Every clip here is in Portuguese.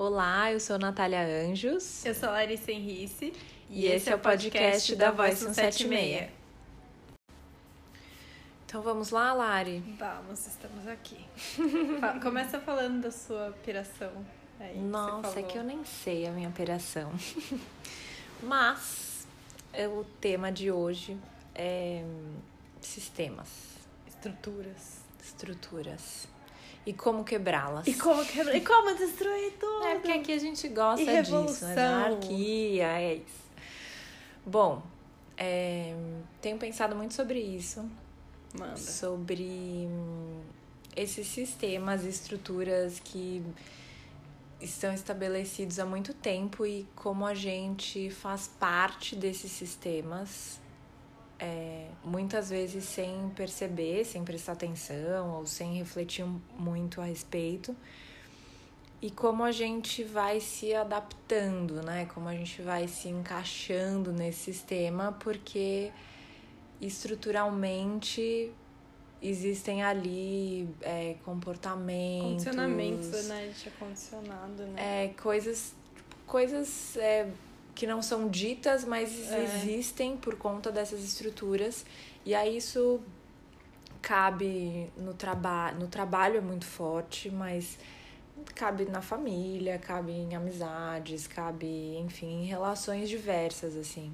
Olá, eu sou Natália Anjos. Eu sou Larissa Henrice. E, e esse é o podcast da Voz 176. Então vamos lá, Lari? Vamos, estamos aqui. Começa falando da sua piração. Aí, Nossa, é que eu nem sei a minha piração. Mas é, o tema de hoje é sistemas. Estruturas. Estruturas. E como quebrá-las. E como quebrar. E como destruir tudo. É porque aqui a gente gosta e disso, né? Anarquia, é isso. Bom, é, tenho pensado muito sobre isso. Manda. Sobre hum, esses sistemas estruturas que estão estabelecidos há muito tempo e como a gente faz parte desses sistemas é, muitas vezes sem perceber, sem prestar atenção ou sem refletir muito a respeito. E como a gente vai se adaptando, né? Como a gente vai se encaixando nesse sistema, porque estruturalmente existem ali é, comportamentos. Condicionamentos, né? De condicionado, né? É, coisas, coisas é, que não são ditas, mas é. existem por conta dessas estruturas. E aí isso cabe no trabalho. No trabalho é muito forte, mas cabe na família, cabe em amizades, cabe, enfim, em relações diversas, assim.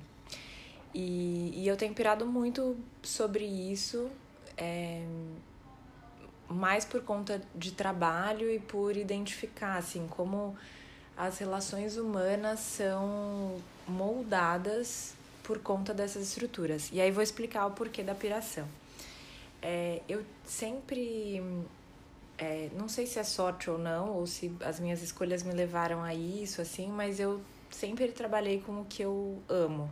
E, e eu tenho pirado muito sobre isso, é, mais por conta de trabalho e por identificar, assim, como as relações humanas são moldadas por conta dessas estruturas. E aí vou explicar o porquê da piração. É, eu sempre. É, não sei se é sorte ou não, ou se as minhas escolhas me levaram a isso, assim, mas eu sempre trabalhei com o que eu amo.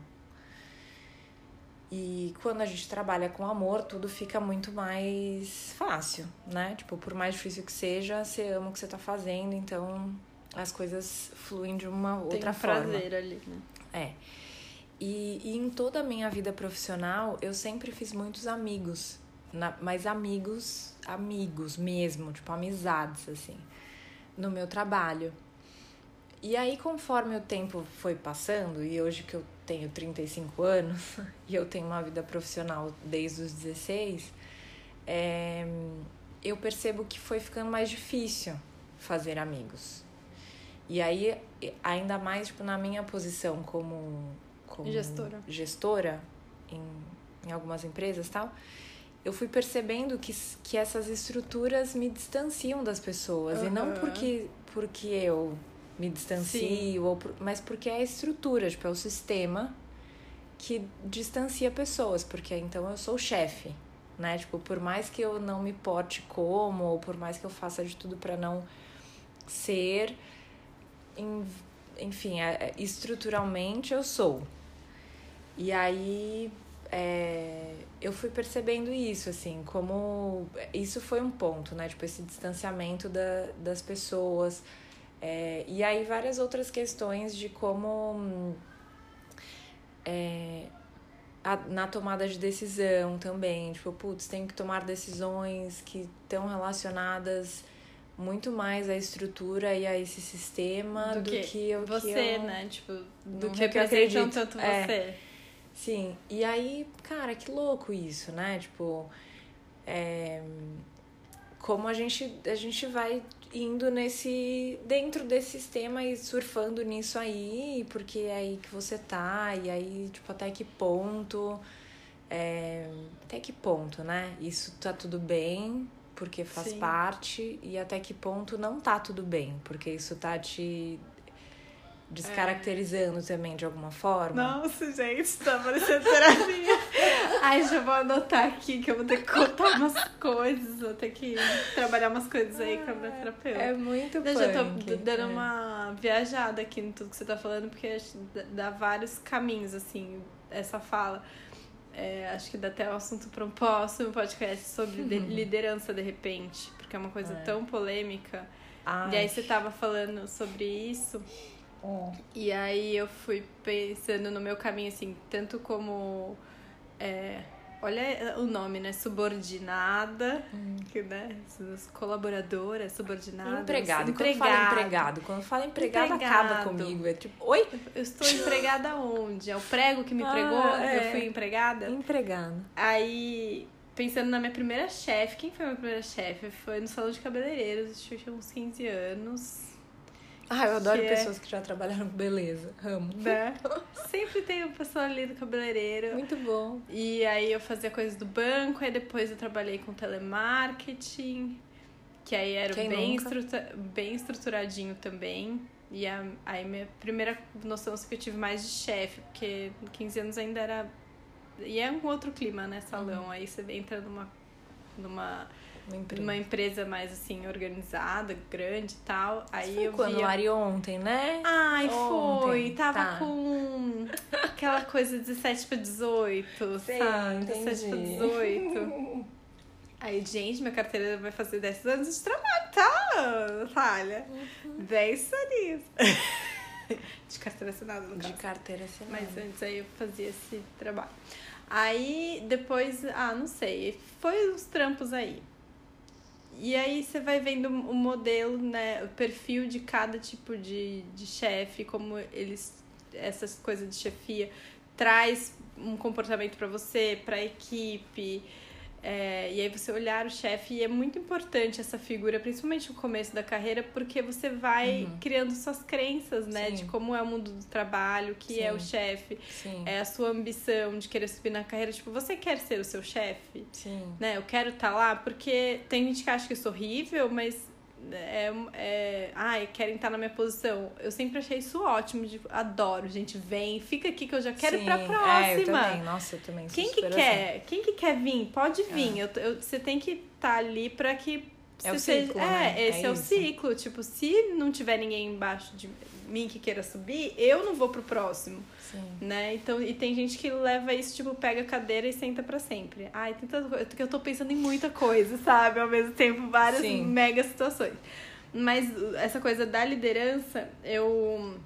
E quando a gente trabalha com amor, tudo fica muito mais fácil, né? Tipo, por mais difícil que seja, você ama o que você tá fazendo, então as coisas fluem de uma outra Tem um forma. prazer ali, né? É. E, e em toda a minha vida profissional, eu sempre fiz muitos amigos. Na, mas amigos, amigos mesmo, tipo amizades, assim, no meu trabalho. E aí, conforme o tempo foi passando, e hoje que eu tenho 35 anos, e eu tenho uma vida profissional desde os 16, é, eu percebo que foi ficando mais difícil fazer amigos. E aí, ainda mais tipo, na minha posição como, como gestora, gestora em, em algumas empresas tal, eu fui percebendo que, que essas estruturas me distanciam das pessoas. Uhum. E não porque, porque eu me distancio, ou por, mas porque é a estrutura, tipo, é o sistema que distancia pessoas. Porque então eu sou o chefe, né? Tipo, por mais que eu não me porte como, ou por mais que eu faça de tudo para não ser enfim, é, é, estruturalmente eu sou. E aí é, eu fui percebendo isso, assim, como isso foi um ponto, né? Tipo, esse distanciamento da, das pessoas. É, e aí várias outras questões de como é, a, na tomada de decisão também, tipo, putz, tenho que tomar decisões que estão relacionadas muito mais a estrutura e a esse sistema do, do que, que o você, que eu, né? Tipo, do que, que eu acredito. tanto é, você. Sim, e aí, cara, que louco isso, né? Tipo, é, como a gente, a gente vai indo nesse dentro desse sistema e surfando nisso aí, porque é aí que você tá, e aí, tipo, até que ponto, é, até que ponto, né? Isso tá tudo bem, porque faz Sim. parte e até que ponto não tá tudo bem, porque isso tá te descaracterizando é. também de alguma forma. Nossa, gente, tá parecendo terapia. Ai, já vou anotar aqui que eu vou ter que contar umas coisas, vou ter que trabalhar umas coisas aí com a minha terapeuta. É muito Eu já tô dando é. uma viajada aqui no tudo que você tá falando, porque dá vários caminhos, assim, essa fala. É, acho que dá até um assunto para um próximo podcast sobre uhum. liderança de repente, porque é uma coisa é. tão polêmica. Ai. E aí você tava falando sobre isso. Oh. E aí eu fui pensando no meu caminho, assim, tanto como é, olha o nome, né? Subordinada, hum. que, né? Colaboradora, subordinada. Empregado. empregado. Quando fala empregado, quando fala empregado, empregado, acaba comigo. É tipo, oi? Eu estou empregada onde? É o prego que me ah, pregou? É. Eu fui empregada? Empregada. Aí, pensando na minha primeira chefe, quem foi a minha primeira chefe? Foi no salão de cabeleireiros, acho que eu tinha uns 15 anos. Ah, eu adoro que é pessoas é... que já trabalharam com beleza. Amo. Né? Sempre tem uma pessoa ali do cabeleireiro. Muito bom. E aí eu fazia coisas do banco, aí depois eu trabalhei com telemarketing, que aí era bem, estrutura, bem estruturadinho também. E a, aí minha primeira noção que eu tive mais de chefe, porque 15 anos ainda era. E é um outro clima, né? Salão. Uhum. Aí você entra numa. numa uma empresa. uma empresa mais assim, organizada, grande e tal. Aí foi eu quando, via... Ari, ontem, né? Ai, ontem. foi. Tava tá. com aquela coisa 17 para 18, Sei, sabe? Entendi. 17 para 18. Aí, gente, minha carteira vai fazer 10 anos de trabalho, tá, Natália? Uhum. 10 anos. de carteira assinada, no caso. De carteira assinada. Mas antes aí eu fazia esse trabalho. Aí, depois, ah, não sei, foi os trampos aí. E aí você vai vendo o modelo, né, o perfil de cada tipo de, de chefe, como eles essas coisas de chefia traz um comportamento para você, para a equipe. É, e aí você olhar o chefe, e é muito importante essa figura, principalmente no começo da carreira, porque você vai uhum. criando suas crenças, né? Sim. De como é o mundo do trabalho, o que Sim. é o chefe, é a sua ambição de querer subir na carreira. Tipo, você quer ser o seu chefe? Sim. Né? Eu quero estar tá lá, porque tem gente que acha que isso é horrível, mas é, é, ai, querem estar na minha posição. Eu sempre achei isso ótimo, de, adoro, gente, vem, fica aqui que eu já quero Sim, ir pra próxima. É, eu também. Nossa, eu também Quem que quer? Assim. Quem que quer vir? Pode vir. É. Eu, eu, você tem que estar tá ali pra que é o ciclo, seja, né? É, esse é, é o ciclo. Tipo, se não tiver ninguém embaixo de mim que queira subir, eu não vou pro próximo. Sim. Né? Então, e tem gente que leva isso, tipo, pega a cadeira e senta para sempre. Ai, tem tanta coisa. que eu tô pensando em muita coisa, sabe? Ao mesmo tempo, várias Sim. mega situações. Mas essa coisa da liderança, eu.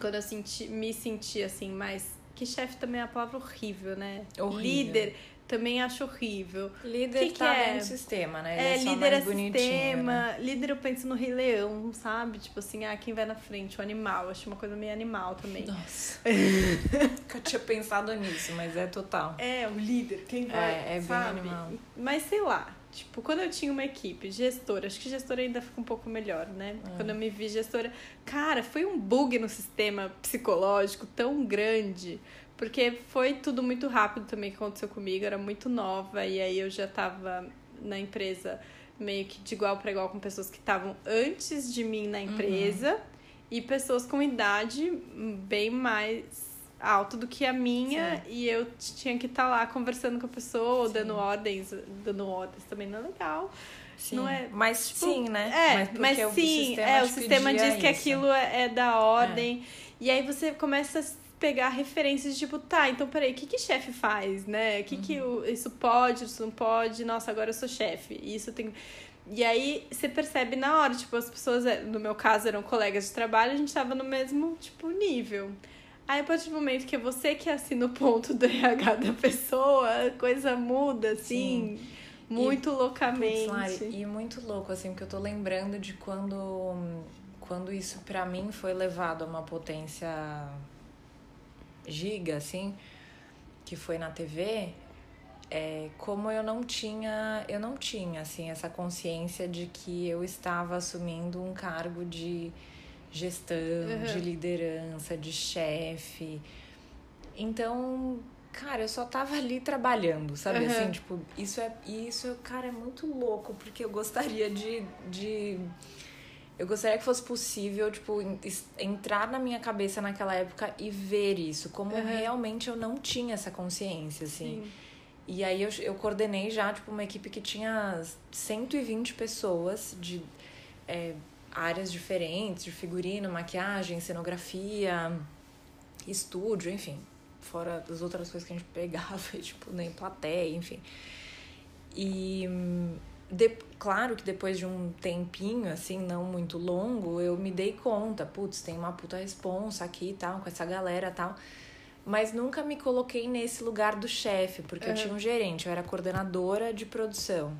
Quando eu senti, me senti assim, mais. Que chefe também é a palavra horrível, né? Horrível. Líder também acho horrível. Líder que tá que é? do sistema, né? Ele é, é líder é sistema. Né? Líder eu penso no Rei Leão, sabe? Tipo assim, ah, quem vai na frente? O animal. Acho uma coisa meio animal também. Nossa. Nunca tinha pensado nisso, mas é total. É, o líder, quem vai. É, é sabe? bem animal. Mas sei lá. Tipo, quando eu tinha uma equipe, gestora, acho que gestora ainda fica um pouco melhor, né? É. Quando eu me vi gestora, cara, foi um bug no sistema psicológico tão grande porque foi tudo muito rápido também que aconteceu comigo, era muito nova e aí eu já estava na empresa meio que de igual para igual com pessoas que estavam antes de mim na empresa uhum. e pessoas com idade bem mais alta do que a minha Sim. e eu tinha que estar tá lá conversando com a pessoa, dando ordens, dando ordens também não é legal. Sim. Não é, mas tipo, sim, né? É, mas, mas sim, o é, o sistema diz que isso. aquilo é, é da ordem. É. E aí você começa a pegar referências, tipo, tá, então peraí, o que que chefe faz, né? O que uhum. que o, isso pode, isso não pode? Nossa, agora eu sou chefe. E isso tem... E aí você percebe na hora, tipo, as pessoas, é, no meu caso, eram colegas de trabalho, a gente tava no mesmo, tipo, nível. Aí, a partir do momento que é você que assina o ponto do RH da pessoa, a coisa muda, assim, Sim. muito e, loucamente. Putz, Lari, e muito louco, assim, porque eu tô lembrando de quando, quando isso para mim foi levado a uma potência giga, assim, que foi na TV, é, como eu não tinha, eu não tinha, assim, essa consciência de que eu estava assumindo um cargo de gestão, uhum. de liderança, de chefe. Então, cara, eu só tava ali trabalhando, sabe? Uhum. Assim, tipo, isso é, isso, cara, é muito louco, porque eu gostaria de, de eu gostaria que fosse possível, tipo, entrar na minha cabeça naquela época e ver isso, como uhum. realmente eu não tinha essa consciência, assim. Sim. E aí eu, eu coordenei já, tipo, uma equipe que tinha 120 pessoas de é, áreas diferentes, de figurino, maquiagem, cenografia, estúdio, enfim. Fora das outras coisas que a gente pegava, tipo, nem plateia, enfim. E de, claro que depois de um tempinho, assim, não muito longo, eu me dei conta, putz, tem uma puta responsa aqui e tal, com essa galera e tal. mas nunca me coloquei nesse lugar do chefe, porque uhum. eu tinha um gerente, eu era coordenadora de produção.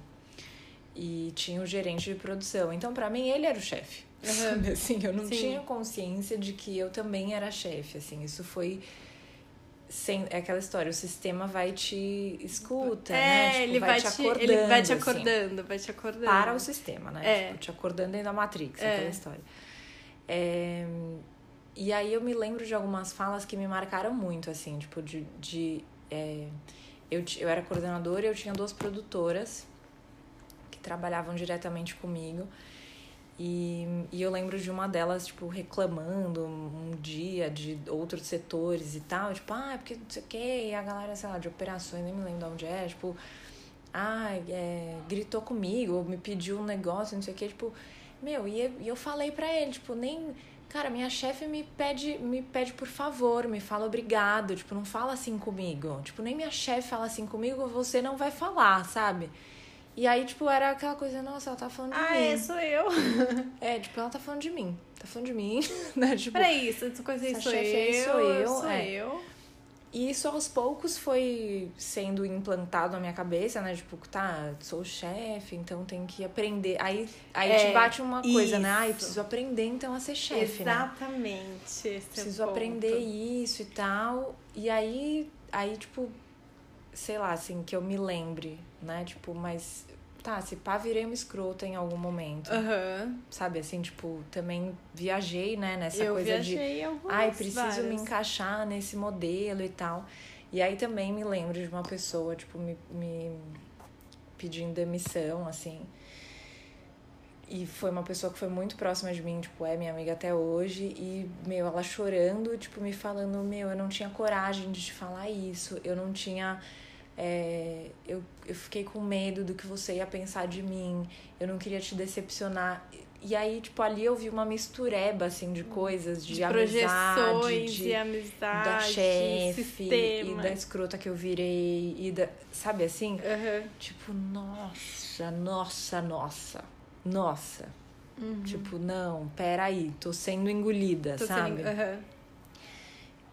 E tinha o um gerente de produção. Então, para mim, ele era o chefe. Uhum. Assim, eu não Sim. tinha consciência de que eu também era chefe, assim. Isso foi sem, é aquela história, o sistema vai te escuta, é, né? Tipo, ele vai, vai te acordando. Ele vai te acordando, assim, vai te acordando. Para o sistema, né? É. Tipo, te acordando dentro da Matrix, é. aquela história. É, e aí eu me lembro de algumas falas que me marcaram muito, assim, tipo, de. de é, eu, eu era coordenadora e eu tinha duas produtoras que trabalhavam diretamente comigo. E, e eu lembro de uma delas, tipo, reclamando um dia de outros setores e tal, tipo, ah, é porque não sei o quê, e a galera, sei lá, de operações, nem me lembro de onde é, tipo, ah, é, gritou comigo, me pediu um negócio, não sei o quê, tipo, meu, e, eu falei pra ele, tipo, nem. Cara, minha chefe me pede, me pede por favor, me fala obrigado, tipo, não fala assim comigo. Tipo, nem minha chefe fala assim comigo, você não vai falar, sabe? E aí, tipo, era aquela coisa, nossa, ela tá falando de ah, mim. Ah, é, sou eu. É, tipo, ela tá falando de mim. Tá falando de mim, né? Tipo, Peraí, isso, essa coisa aí sou eu, aí sou eu. Sou é. eu. E isso aos poucos foi sendo implantado na minha cabeça, né? Tipo, tá, sou chefe, então tenho que aprender. Aí, aí é, te bate uma coisa, isso. né? Ai, preciso aprender então a ser chefe. Né? Exatamente. Né? preciso é aprender isso e tal. E aí, aí, tipo, sei lá, assim, que eu me lembre, né? Tipo, mas tá, se pá, virei uma escrota em algum momento. Uhum. Sabe, assim, tipo, também viajei, né, nessa eu coisa de. Ai, preciso várias. me encaixar nesse modelo e tal. E aí também me lembro de uma pessoa, tipo, me, me pedindo demissão, assim. E foi uma pessoa que foi muito próxima de mim, tipo, é minha amiga até hoje. E, meu, ela chorando, tipo, me falando, meu, eu não tinha coragem de te falar isso. Eu não tinha é, eu, eu fiquei com medo do que você ia pensar de mim, eu não queria te decepcionar. E aí, tipo, ali eu vi uma mistureba, assim, de coisas, de, de amizade, de, e amizade, da chefe, e da escrota que eu virei, e da, sabe assim? Uhum. Tipo, nossa, nossa, nossa, nossa. Uhum. Tipo, não, peraí, tô sendo engolida, tô sabe? Sendo, uhum.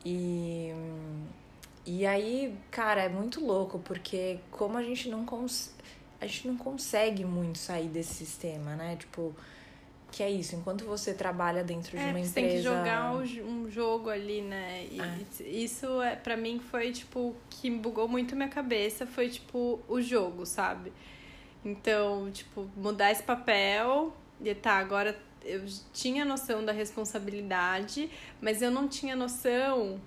E e aí, cara, é muito louco, porque como a gente não cons... a gente não consegue muito sair desse sistema, né? Tipo, que é isso, enquanto você trabalha dentro de é, uma empresa. Você tem que jogar um jogo ali, né? E é. isso é para mim foi tipo que bugou muito minha cabeça, foi tipo o jogo, sabe? Então, tipo, mudar esse papel e tá, agora eu tinha noção da responsabilidade, mas eu não tinha noção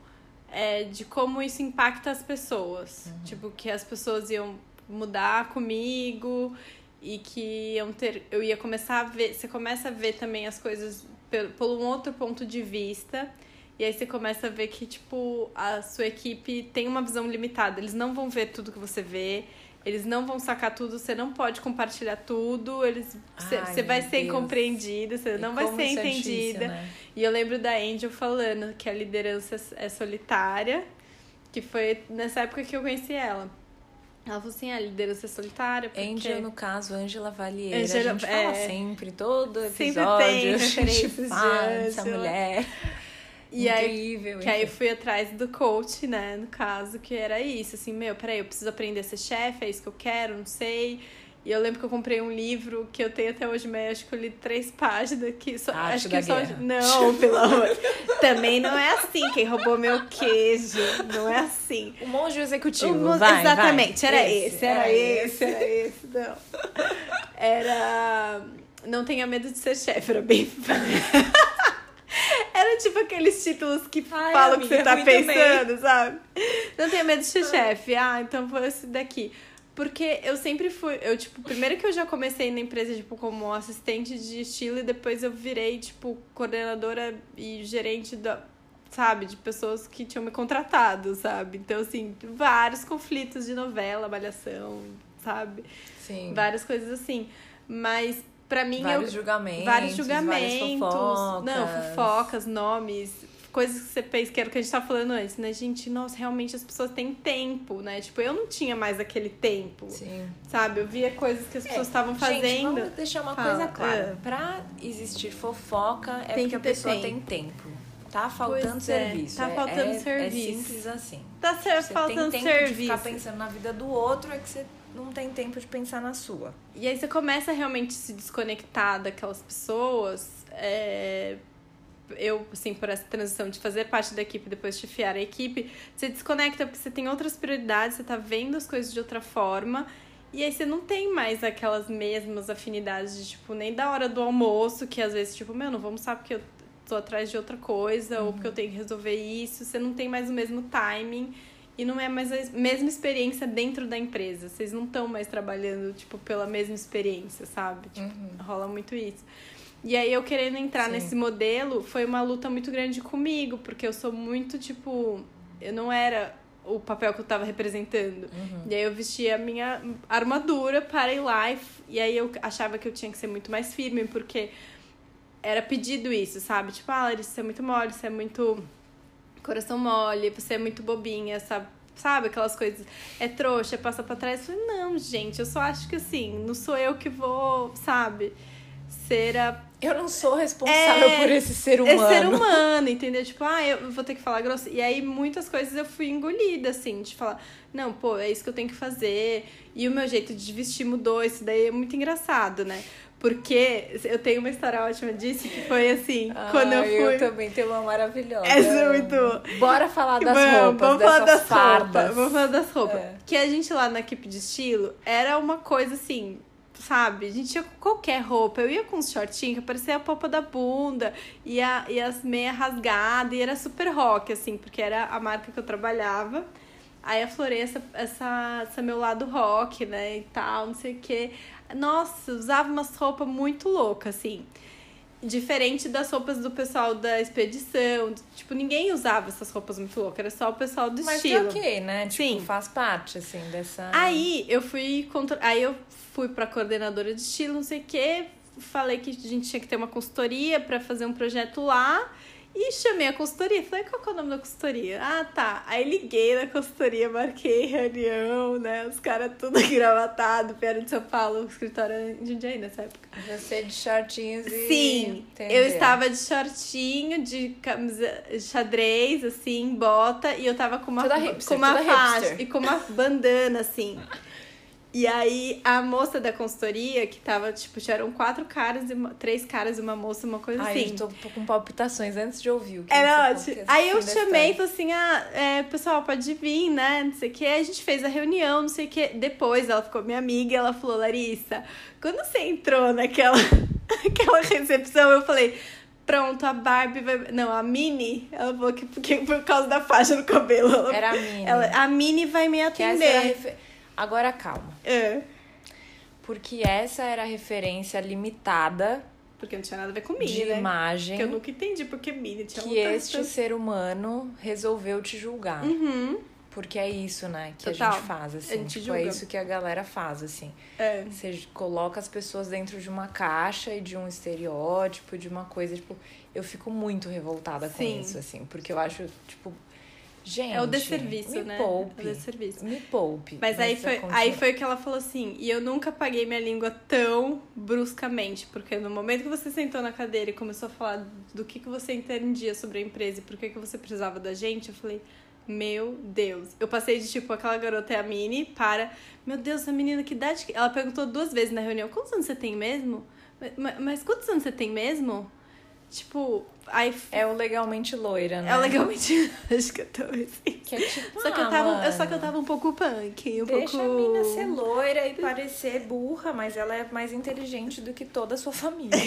é, de como isso impacta as pessoas. Uhum. Tipo, que as pessoas iam mudar comigo e que iam ter, eu ia começar a ver. Você começa a ver também as coisas por, por um outro ponto de vista. E aí você começa a ver que, tipo, a sua equipe tem uma visão limitada. Eles não vão ver tudo que você vê. Eles não vão sacar tudo, você não pode compartilhar tudo, eles você vai ser Deus. incompreendida, você e não vai ser é entendida. É difícil, né? E eu lembro da Angel falando que a liderança é solitária, que foi nessa época que eu conheci ela. Ela falou assim, a liderança é solitária. Porque... Angel, no caso, Angela Valieira. Angela, a gente é... fala sempre, todo episódio. Sempre tem a gente fala dessa mulher. E Incrível, aí, que aí fui atrás do coach, né, no caso, que era isso, assim, meu, peraí, eu preciso aprender a ser chefe, é isso que eu quero, não sei. E eu lembro que eu comprei um livro que eu tenho até hoje, mas acho que eu li três páginas que só. Arte acho que só. Guerra. Não, pelo amor. Também não é assim. Quem roubou meu queijo. Não é assim. O monge executivo. O vai, Exatamente, vai. era esse, esse era, esse, era esse, não. Era. Não tenha medo de ser chefe, era bem. Era tipo aqueles títulos que Ai, falam o que você tá pensando, também. sabe? Não tenha medo de ser chefe. Ah, então foi esse daqui. Porque eu sempre fui. Eu, tipo, primeiro que eu já comecei na empresa, tipo, como assistente de estilo, e depois eu virei, tipo, coordenadora e gerente da. Sabe, de pessoas que tinham me contratado, sabe? Então, assim, vários conflitos de novela, malhação, sabe? Sim. Várias coisas assim. Mas para mim vários eu, julgamentos, vários julgamentos, fofocas. não, fofocas, nomes, coisas que você fez, que era o que a gente tava falando antes, né? Gente, nossa, realmente as pessoas têm tempo, né? Tipo, eu não tinha mais aquele tempo. Sim. Sabe? Eu via coisas que as pessoas estavam é, fazendo. Gente, vamos deixar uma Fala. coisa clara. É. Pra existir fofoca é tem porque a pessoa tempo. tem tempo. Tá faltando Pois é, serviço. tá É- faltando é, serviço. É simples assim. Tá ser, Você faltando tem tempo serviço. de ficar pensando na vida do outro, é que você não tem tempo de pensar na sua. E aí você começa a realmente se desconectar daquelas pessoas. é, Eu, assim, por essa transição de fazer parte da equipe e depois chefiar a equipe, você desconecta porque você tem outras prioridades, você tá vendo as coisas de outra forma. E aí você não tem mais aquelas mesmas afinidades de, tipo, nem da hora do almoço, que às vezes, tipo, meu, não vou almoçar porque eu tô atrás de outra coisa, ou porque eu tenho que resolver isso. Você não tem mais o mesmo timing. E não é mais a mesma experiência dentro da empresa. Vocês não estão mais trabalhando, tipo, pela mesma experiência, sabe? Tipo, rola muito isso. E aí eu querendo entrar Sim. nesse modelo foi uma luta muito grande comigo, porque eu sou muito, tipo, eu não era o papel que eu tava representando. E aí eu vestia a minha armadura para ir lá e, e aí eu achava que eu tinha que ser muito mais firme, porque era pedido isso, sabe? Tipo, ah, Larissa, você é muito mole, você é muito coração mole, você é muito bobinha, sabe? Sabe aquelas coisas, é trouxa, passa pra trás. Eu falei, não, gente, eu só acho que assim, não sou eu que vou, sabe, ser a Eu não sou responsável É, por esse ser humano. é ser humano, entendeu? Tipo, ah, eu vou ter que falar grosso. E aí, muitas coisas eu fui engolida, assim, de falar, não, pô, é isso que eu tenho que fazer. E o meu jeito de vestir mudou, isso daí é muito engraçado, né? Porque eu tenho uma história ótima disso, que foi assim, quando eu Ah, fui. também tenho uma maravilhosa. Essa é muito. Bora falar das vamos, roupas, vamos falar das fardas. roupas. Vamos falar das roupas. É. Que a gente lá na equipe de estilo era uma coisa assim, sabe? A gente tinha qualquer roupa. Eu ia com uns shortinhos que parecia a polpa da bunda e, a, e as meias rasgadas. E era super rock, assim, porque era a marca que eu trabalhava. Aí aflorei essa, essa, essa meu lado rock, né? E tal, não sei o quê. Nossa, usava umas roupas muito loucas, assim. Diferente das roupas do pessoal da expedição. Tipo, ninguém usava essas roupas muito loucas, era só o pessoal do Mas estilo. que ok, né? Tipo, Sim. faz parte, assim, dessa... Aí eu fui contra... aí eu fui pra coordenadora de estilo, não sei o quê, falei que a gente tinha que ter uma consultoria pra fazer um projeto lá. E chamei a consultoria. Falei, qual que é o nome da consultoria? Ah, tá. Aí liguei na consultoria, marquei reunião, né? Os caras tudo engravatado, vieram de São Paulo, o escritório em Jundiaí nessa época. Você de shortinhos e... Sim, Entendeu? eu estava de shortinho, de camisa xadrez, assim, bota, e eu tava com uma, Toda hipster, com uma faixa hipster. e com uma bandana, assim. E aí, a moça da consultoria, que tava, tipo, eram quatro caras, e uma- três caras e uma moça, uma coisa Ai, assim. eu tô com palpitações antes de ouvir o que Era você ótimo. Aí eu chamei e falei assim: ah, é, pessoal, pode vir, né? Não sei o que. Aí a gente fez a reunião, não sei o que. Depois ela ficou minha amiga e ela falou: Larissa, quando você entrou naquela aquela recepção, eu falei. Pronto, a Barbie vai. Não, a Mini. Ela falou que por causa da faixa no cabelo. Ela, Era a Mini. ela- a Mini vai me atender. Agora calma. É, Porque essa era a referência limitada porque não tinha nada a ver com Mini, de né? imagem Que eu nunca entendi porque Mini tinha que este coisa. ser humano resolveu te julgar. Uhum. Porque é isso, né, que Total. a gente faz, assim. A gente tipo, é julga. isso que a galera faz, assim. É. Você coloca as pessoas dentro de uma caixa e de um estereótipo, de uma coisa, tipo, eu fico muito revoltada com Sim. isso, assim, porque eu acho, tipo, gente. É o desserviço, me né? Poupe. É o desserviço. Me poupe. Mas aí foi, aí foi que ela falou assim, e eu nunca paguei minha língua tão bruscamente, porque no momento que você sentou na cadeira e começou a falar do que, que você entendia sobre a empresa e por que, que você precisava da gente, eu falei, meu Deus. Eu passei de tipo, aquela garota é a Mini para, meu Deus, essa menina, que idade. Ela perguntou duas vezes na reunião, quantos anos você tem mesmo? Mas, mas quantos anos você tem mesmo? Tipo, aí. É o legalmente loira, né? É legalmente. Acho que eu tô assim. Que é tipo, Só que, eu tava, mano, só que eu tava um pouco punk, um Deixa pouco... a mina ser loira e parecer burra, mas ela é mais inteligente do que toda a sua família.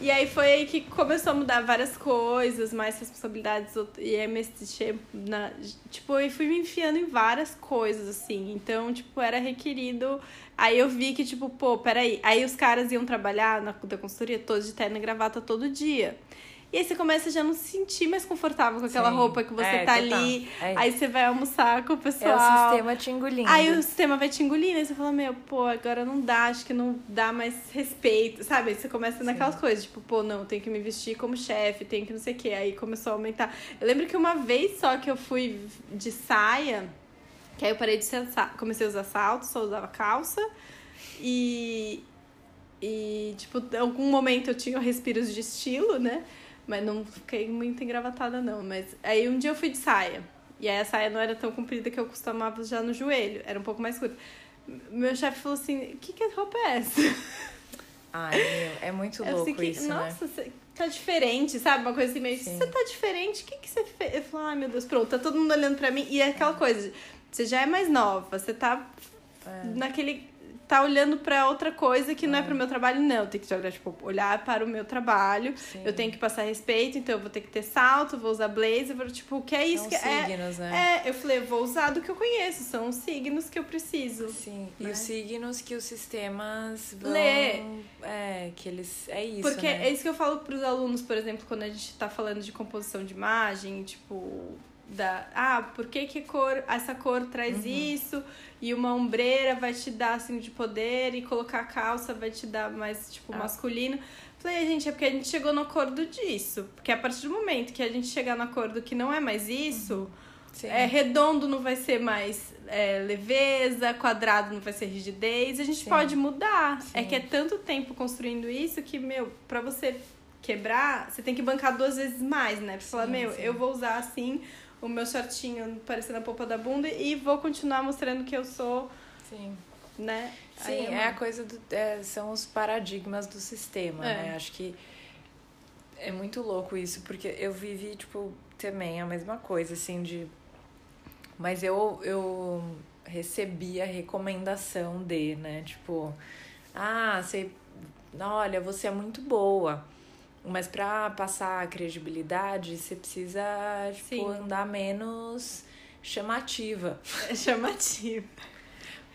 E aí foi aí que começou a mudar várias coisas, mais responsabilidades, e aí mexer na... Tipo, eu fui me enfiando em várias coisas, assim. Então, tipo, era requerido... Aí eu vi que, tipo, pô, peraí. Aí os caras iam trabalhar na da consultoria todos de terno e gravata todo dia. E aí você começa a já não se sentir mais confortável com aquela Sim. roupa que você É, tá total. ali. É Aí você vai almoçar com o É pessoal. o sistema te engolindo. Aí o sistema vai te engolindo, aí você fala, meu, pô, agora não dá, acho que não dá mais respeito, sabe? Aí você começa naquelas coisas, tipo, pô, não, tenho que me vestir como chefe, tenho que não sei o quê. Aí começou a aumentar. Eu lembro que uma vez só que eu fui de saia, que aí eu parei de ser sa- comecei a usar salto, só usava calça. E, e tipo, em algum momento eu tinha respiros de estilo, né? Mas não fiquei muito engravatada, não. Mas aí um dia eu fui de saia. E aí a saia não era tão comprida que eu costumava já no joelho. Era um pouco mais curta. Meu chefe falou assim, que, que roupa é essa? Ai, meu, é muito louco que, isso, Nossa, né? Você tá diferente, sabe? Uma coisa assim meio, você tá diferente, o que, que você fez? Eu falei, ai meu Deus, pronto, tá todo mundo olhando pra mim. E é aquela coisa, você já é mais nova, você tá é. naquele tá olhando para outra coisa que não é, é pro meu trabalho, não. Tenho que jogar, tipo, olhar para o meu trabalho. Sim. Eu tenho que passar respeito, então eu vou ter que ter salto, vou usar blazer, vou, tipo, o que é isso? São que é signos, é, né? É, eu falei, eu vou usar do que eu conheço, são os signos que eu preciso. Sim, né? e os signos que os sistemas vão... Lê. É, que eles... É isso, Porque né? é isso que eu falo pros alunos, por exemplo, quando a gente tá falando de composição de imagem, tipo da ah, por que, que cor, essa cor traz uhum. isso? E uma ombreira vai te dar assim de poder e colocar calça vai te dar mais tipo ah. masculino. Falei, gente, é porque a gente chegou no acordo disso. Porque a partir do momento que a gente chegar no acordo que não é mais isso, uhum. é redondo não vai ser mais é, leveza, quadrado não vai ser rigidez, a gente Sim. pode mudar. Sim. É que é tanto tempo construindo isso que, meu, pra você quebrar, você tem que bancar duas vezes mais, né? Pra falar, meu, sim. eu vou usar assim o meu shortinho parecendo a polpa da bunda e vou continuar mostrando que eu sou. Sim. Né? Sim, é, é a coisa do. É, são os paradigmas do sistema, é. né? Acho que é muito louco isso, porque eu vivi, tipo, também a mesma coisa, assim, de. Mas eu, eu recebi a recomendação de, né? Tipo, ah, você. Olha, você é muito boa mas para passar a credibilidade, você precisa tipo, andar menos chamativa. É chamativa.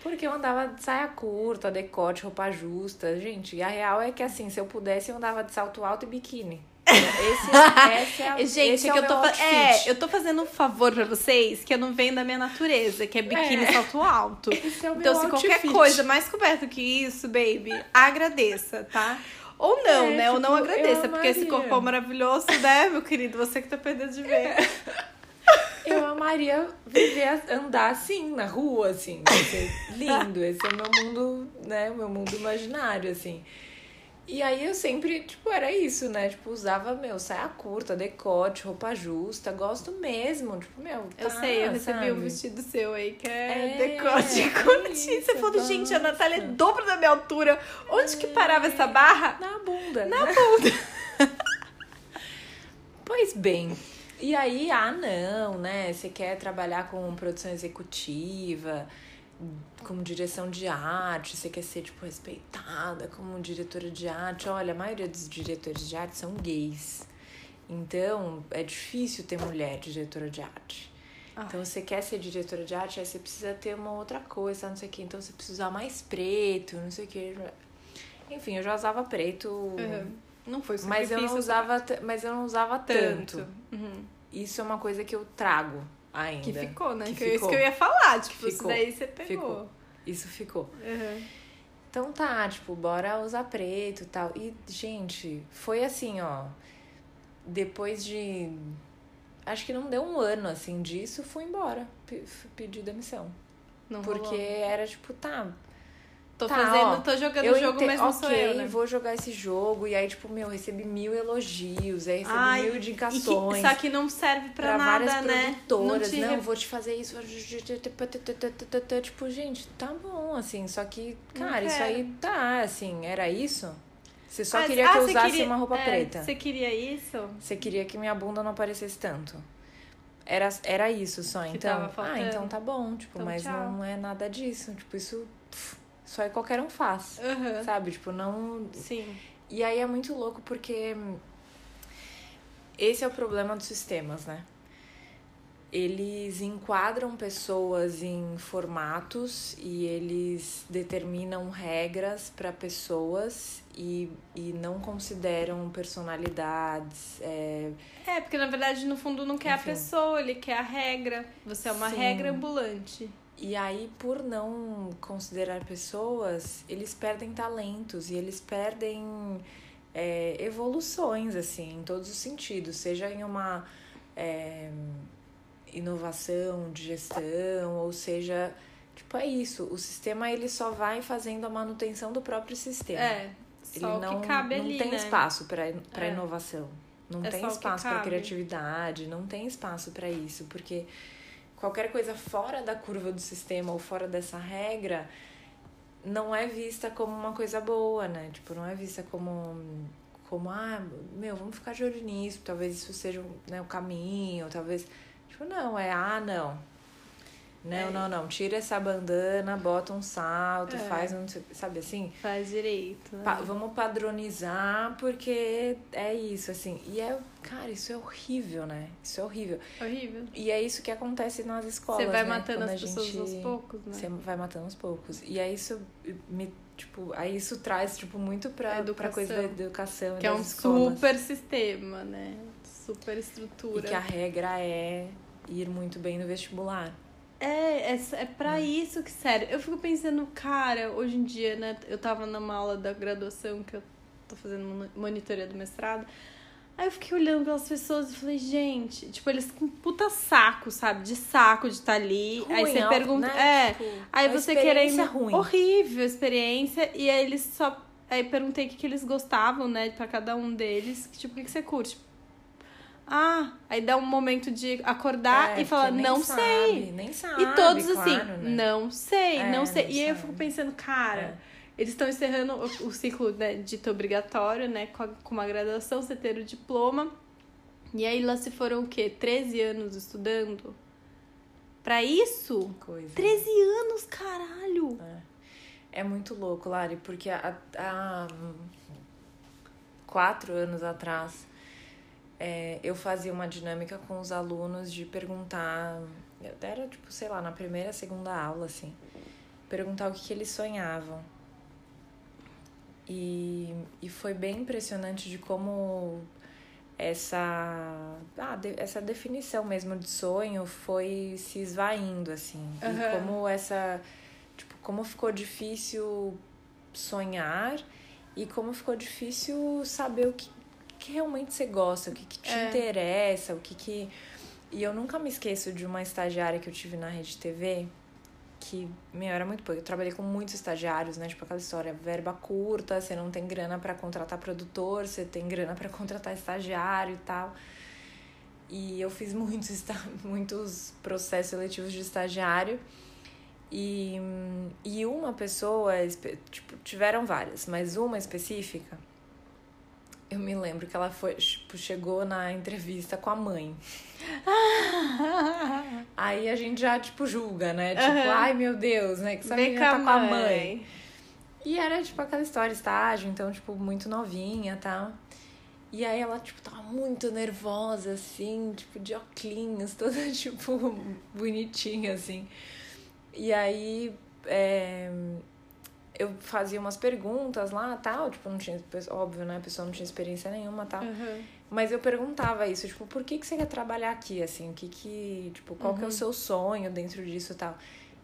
Porque eu andava de saia curta, decote, roupa justa. Gente, a real é que assim, se eu pudesse, eu andava de salto alto e biquíni. Esse, é, é, Gente, esse é, que eu tô é, eu tô fazendo um favor para vocês que eu não venho da minha natureza, que é biquíni é. salto alto. Esse é o então, meu se outfit. qualquer coisa mais coberto que isso, baby, agradeça, tá? Ou não, é, né? Tipo, Ou não agradeça, porque esse corpo maravilhoso, né, meu querido? Você que tá perdendo de ver. É. Eu amaria viver, andar assim, na rua, assim. lindo. Esse é o meu mundo, né? O meu mundo imaginário, assim. E aí eu sempre, tipo, era isso, né? Tipo, usava, meu, saia curta, decote, roupa justa. Gosto mesmo. Tipo, meu, tá, Eu sei, eu recebi sabe? um vestido seu aí que é, é decote é curtinho. Você falou, nossa. gente, a Natália é dobro da minha altura. Onde é. que parava essa barra? Na bunda. Na né? bunda. pois bem. E aí, ah, não, né? Você quer trabalhar com produção executiva como direção de arte, você quer ser, tipo, respeitada como diretora de arte. Olha, a maioria dos diretores de arte são gays. Então, é difícil ter mulher diretora de arte. Ah. Então, você quer ser diretora de arte, aí você precisa ter uma outra coisa, não sei o quê. Então, você precisa usar mais preto, não sei o quê. Enfim, eu já usava preto. Uhum. Não foi mas eu não usava Mas eu não usava tanto. tanto. Uhum. Isso é uma coisa que eu trago ainda. Que ficou, né? Que, que ficou. Isso que eu ia falar, tipo, ficou. isso daí você pegou. Ficou. Isso ficou. Uhum. Então tá, tipo, bora usar preto e tal. E, gente, foi assim, ó. Depois de. Acho que não deu um ano assim disso, fui embora. Pedi demissão. Não Porque rolou. era tipo, tá, Tô tá, fazendo, ó, tô jogando o jogo, ente... mas não okay, sou eu, né? vou jogar esse jogo. E aí, tipo, meu, recebi mil elogios, aí recebi Ai, mil indicações. Que, só que não serve pra, pra nada, várias né? produtoras. Não, não, vou te fazer isso. Tipo, gente, tá bom, assim. Só que, cara, isso aí tá, assim, era isso? Você só queria que ah, eu usasse queria... uma roupa é, preta. Você queria isso? Você queria que minha bunda não aparecesse tanto. Era, era isso só, que então. Ah, então tá bom, tipo, então, mas tchau. não é nada disso. Tipo, isso. Pff, só é qualquer um faz. Uhum. Sabe? Tipo, não. Sim. E aí é muito louco porque esse é o problema dos sistemas, né? Eles enquadram pessoas em formatos e eles determinam regras para pessoas e, e não consideram personalidades. É... é, porque na verdade no fundo não quer Enfim. a pessoa, ele quer a regra. Você é uma Sim. regra ambulante. E aí, por não considerar pessoas, eles perdem talentos e eles perdem é, evoluções, assim, em todos os sentidos, seja em uma é, inovação de gestão, ou seja, tipo, é isso, o sistema ele só vai fazendo a manutenção do próprio sistema. É, ele não, que cabe não ali, tem né? espaço para é. inovação. Não É tem espaço para criatividade, não tem espaço para isso, porque qualquer coisa fora da curva do sistema ou fora dessa regra não é vista como uma coisa boa, né? Tipo, não é vista como como ah, meu, vamos ficar de olho nisso, talvez isso seja né, o caminho, talvez tipo, não, é ah, não. Não, É. não, não. Tira essa bandana, bota um salto, É. faz um, sabe assim? Faz direito. Né? Pa- vamos padronizar porque é isso, assim. E é, cara, isso é horrível, né? Isso é horrível. Horrível. E é isso que acontece nas escolas. Você vai né? matando Quando as pessoas gente- aos poucos, né? Você vai matando aos poucos. E aí isso me, tipo, aí isso traz, tipo, muito pra, pra coisa da educação. e Que é um escolas. super sistema, né? Super E estrutura. que a regra é ir muito bem no vestibular. É, é, é pra Né? isso que, sério, eu fico pensando, cara, hoje em dia, né? Eu tava numa aula da graduação que eu tô fazendo mon- monitoria do mestrado. Aí eu fiquei olhando pelas pessoas e falei, gente, tipo, eles com puta saco, sabe? De saco de estar ali. aí Ruim, você ó, pergunta. né? É. Tipo, Aí você querendo. ruim. Horrível a experiência. E aí eles só. Aí perguntei o que, que eles gostavam, né? Pra cada um deles. Que, tipo, o que, que você curte? Ah, aí dá um momento de acordar É, e falar, não sabe, sei. Nem sabe. E todos assim, claro, né? não sei, É, não sei. não e aí eu fico pensando, cara, É. eles estão encerrando o, o ciclo né, dito obrigatório, né? Com, a- com uma graduação, você ter o diploma. E aí lá se foram o quê? 13 anos estudando? Pra isso? Coisa. 13 anos, caralho! É muito louco, Lari, porque há, há quatro anos atrás é, eu fazia uma dinâmica com os alunos de perguntar. Era tipo, sei lá, na primeira, segunda aula, assim. Perguntar o que, que eles sonhavam. E, e foi bem impressionante de como essa, ah, de- essa definição mesmo de sonho foi se esvaindo, assim. E Aham. como essa. Tipo, como ficou difícil sonhar e como ficou difícil saber o que, que realmente você gosta, o que, que te É. interessa, o que que. E eu nunca me esqueço de uma estagiária que eu tive na Rede TV, que, meu, era muito pouco. Eu trabalhei com muitos estagiários, né? Tipo aquela história, verba curta, você não tem grana para contratar produtor, você tem grana para contratar estagiário e tal. E eu fiz muitos, muitos processos seletivos de estagiário. E, e uma pessoa, tipo, tiveram várias, mas uma específica, eu me lembro que ela foi, tipo, chegou na entrevista com a mãe. Aí a gente já, tipo, julga, né? Tipo, Aham. ai meu Deus, né? Que essa Vem menina tá com a mãe. mãe. E era, tipo, aquela história, estágio, então, tipo, muito novinha tal. E aí ela, tipo, tava muito nervosa, assim, tipo, de óculos, toda, tipo, bonitinha, assim. E aí, é, eu fazia umas perguntas lá, tal, tipo, não tinha, óbvio, né, a pessoa não tinha experiência nenhuma, tal. Aham. Mas eu perguntava isso, tipo, por que, que você quer trabalhar aqui, assim? O que que, tipo, qual que é o seu sonho dentro disso e tal?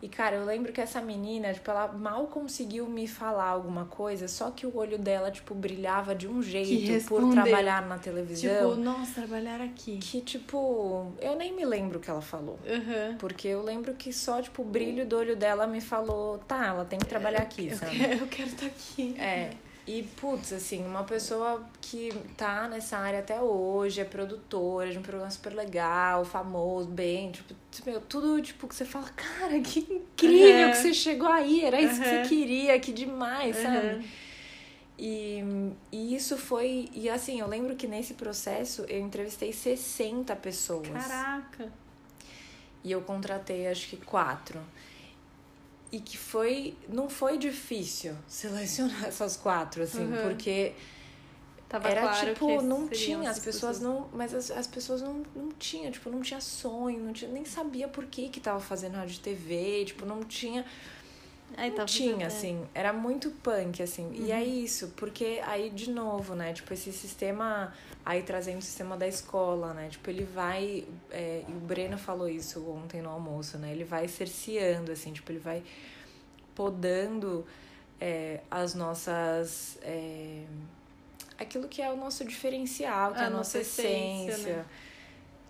E, cara, eu lembro que essa menina, tipo, ela mal conseguiu me falar alguma coisa, só que o olho dela, tipo, brilhava de um jeito por trabalhar na Tipo, televisão. nossa, trabalhar aqui. que, tipo, eu nem me lembro o que ela falou. Aham. Porque eu lembro que só, tipo, o brilho do olho dela me falou, tá, ela tem que trabalhar aqui, Eu sabe? quero, eu quero estar aqui. É. E, putz, assim, uma pessoa que tá nessa área até hoje, é produtora de um programa super legal, famoso, bem, tipo, meu, tudo, tipo, que você fala, cara, que incrível Uhum. que você chegou aí, era isso que Uhum. você queria, que demais, Aham. sabe? E, e isso foi. E assim, eu lembro que nesse processo eu entrevistei 60 pessoas. Caraca. E eu contratei acho que quatro. E que foi. Não foi difícil selecionar essas quatro, assim, Uhum. porque Tava era claro tipo, não tinha, as pessoas não. Mas as, as pessoas não, não tinham, tipo, não tinha sonho, não tinha, nem sabia por que que tava fazendo rádio e TV, tipo, não tinha. Aí Não tinha, assim, era muito punk, assim. E Uhum. é isso, porque aí, de novo, né, tipo, esse sistema, aí trazendo o sistema da escola, né, tipo, ele vai, é, e o Breno falou isso ontem no almoço, né, ele vai cerceando, assim, tipo, ele vai podando é, as nossas, é, aquilo que é o nosso diferencial, que é a, nossa, essência, né?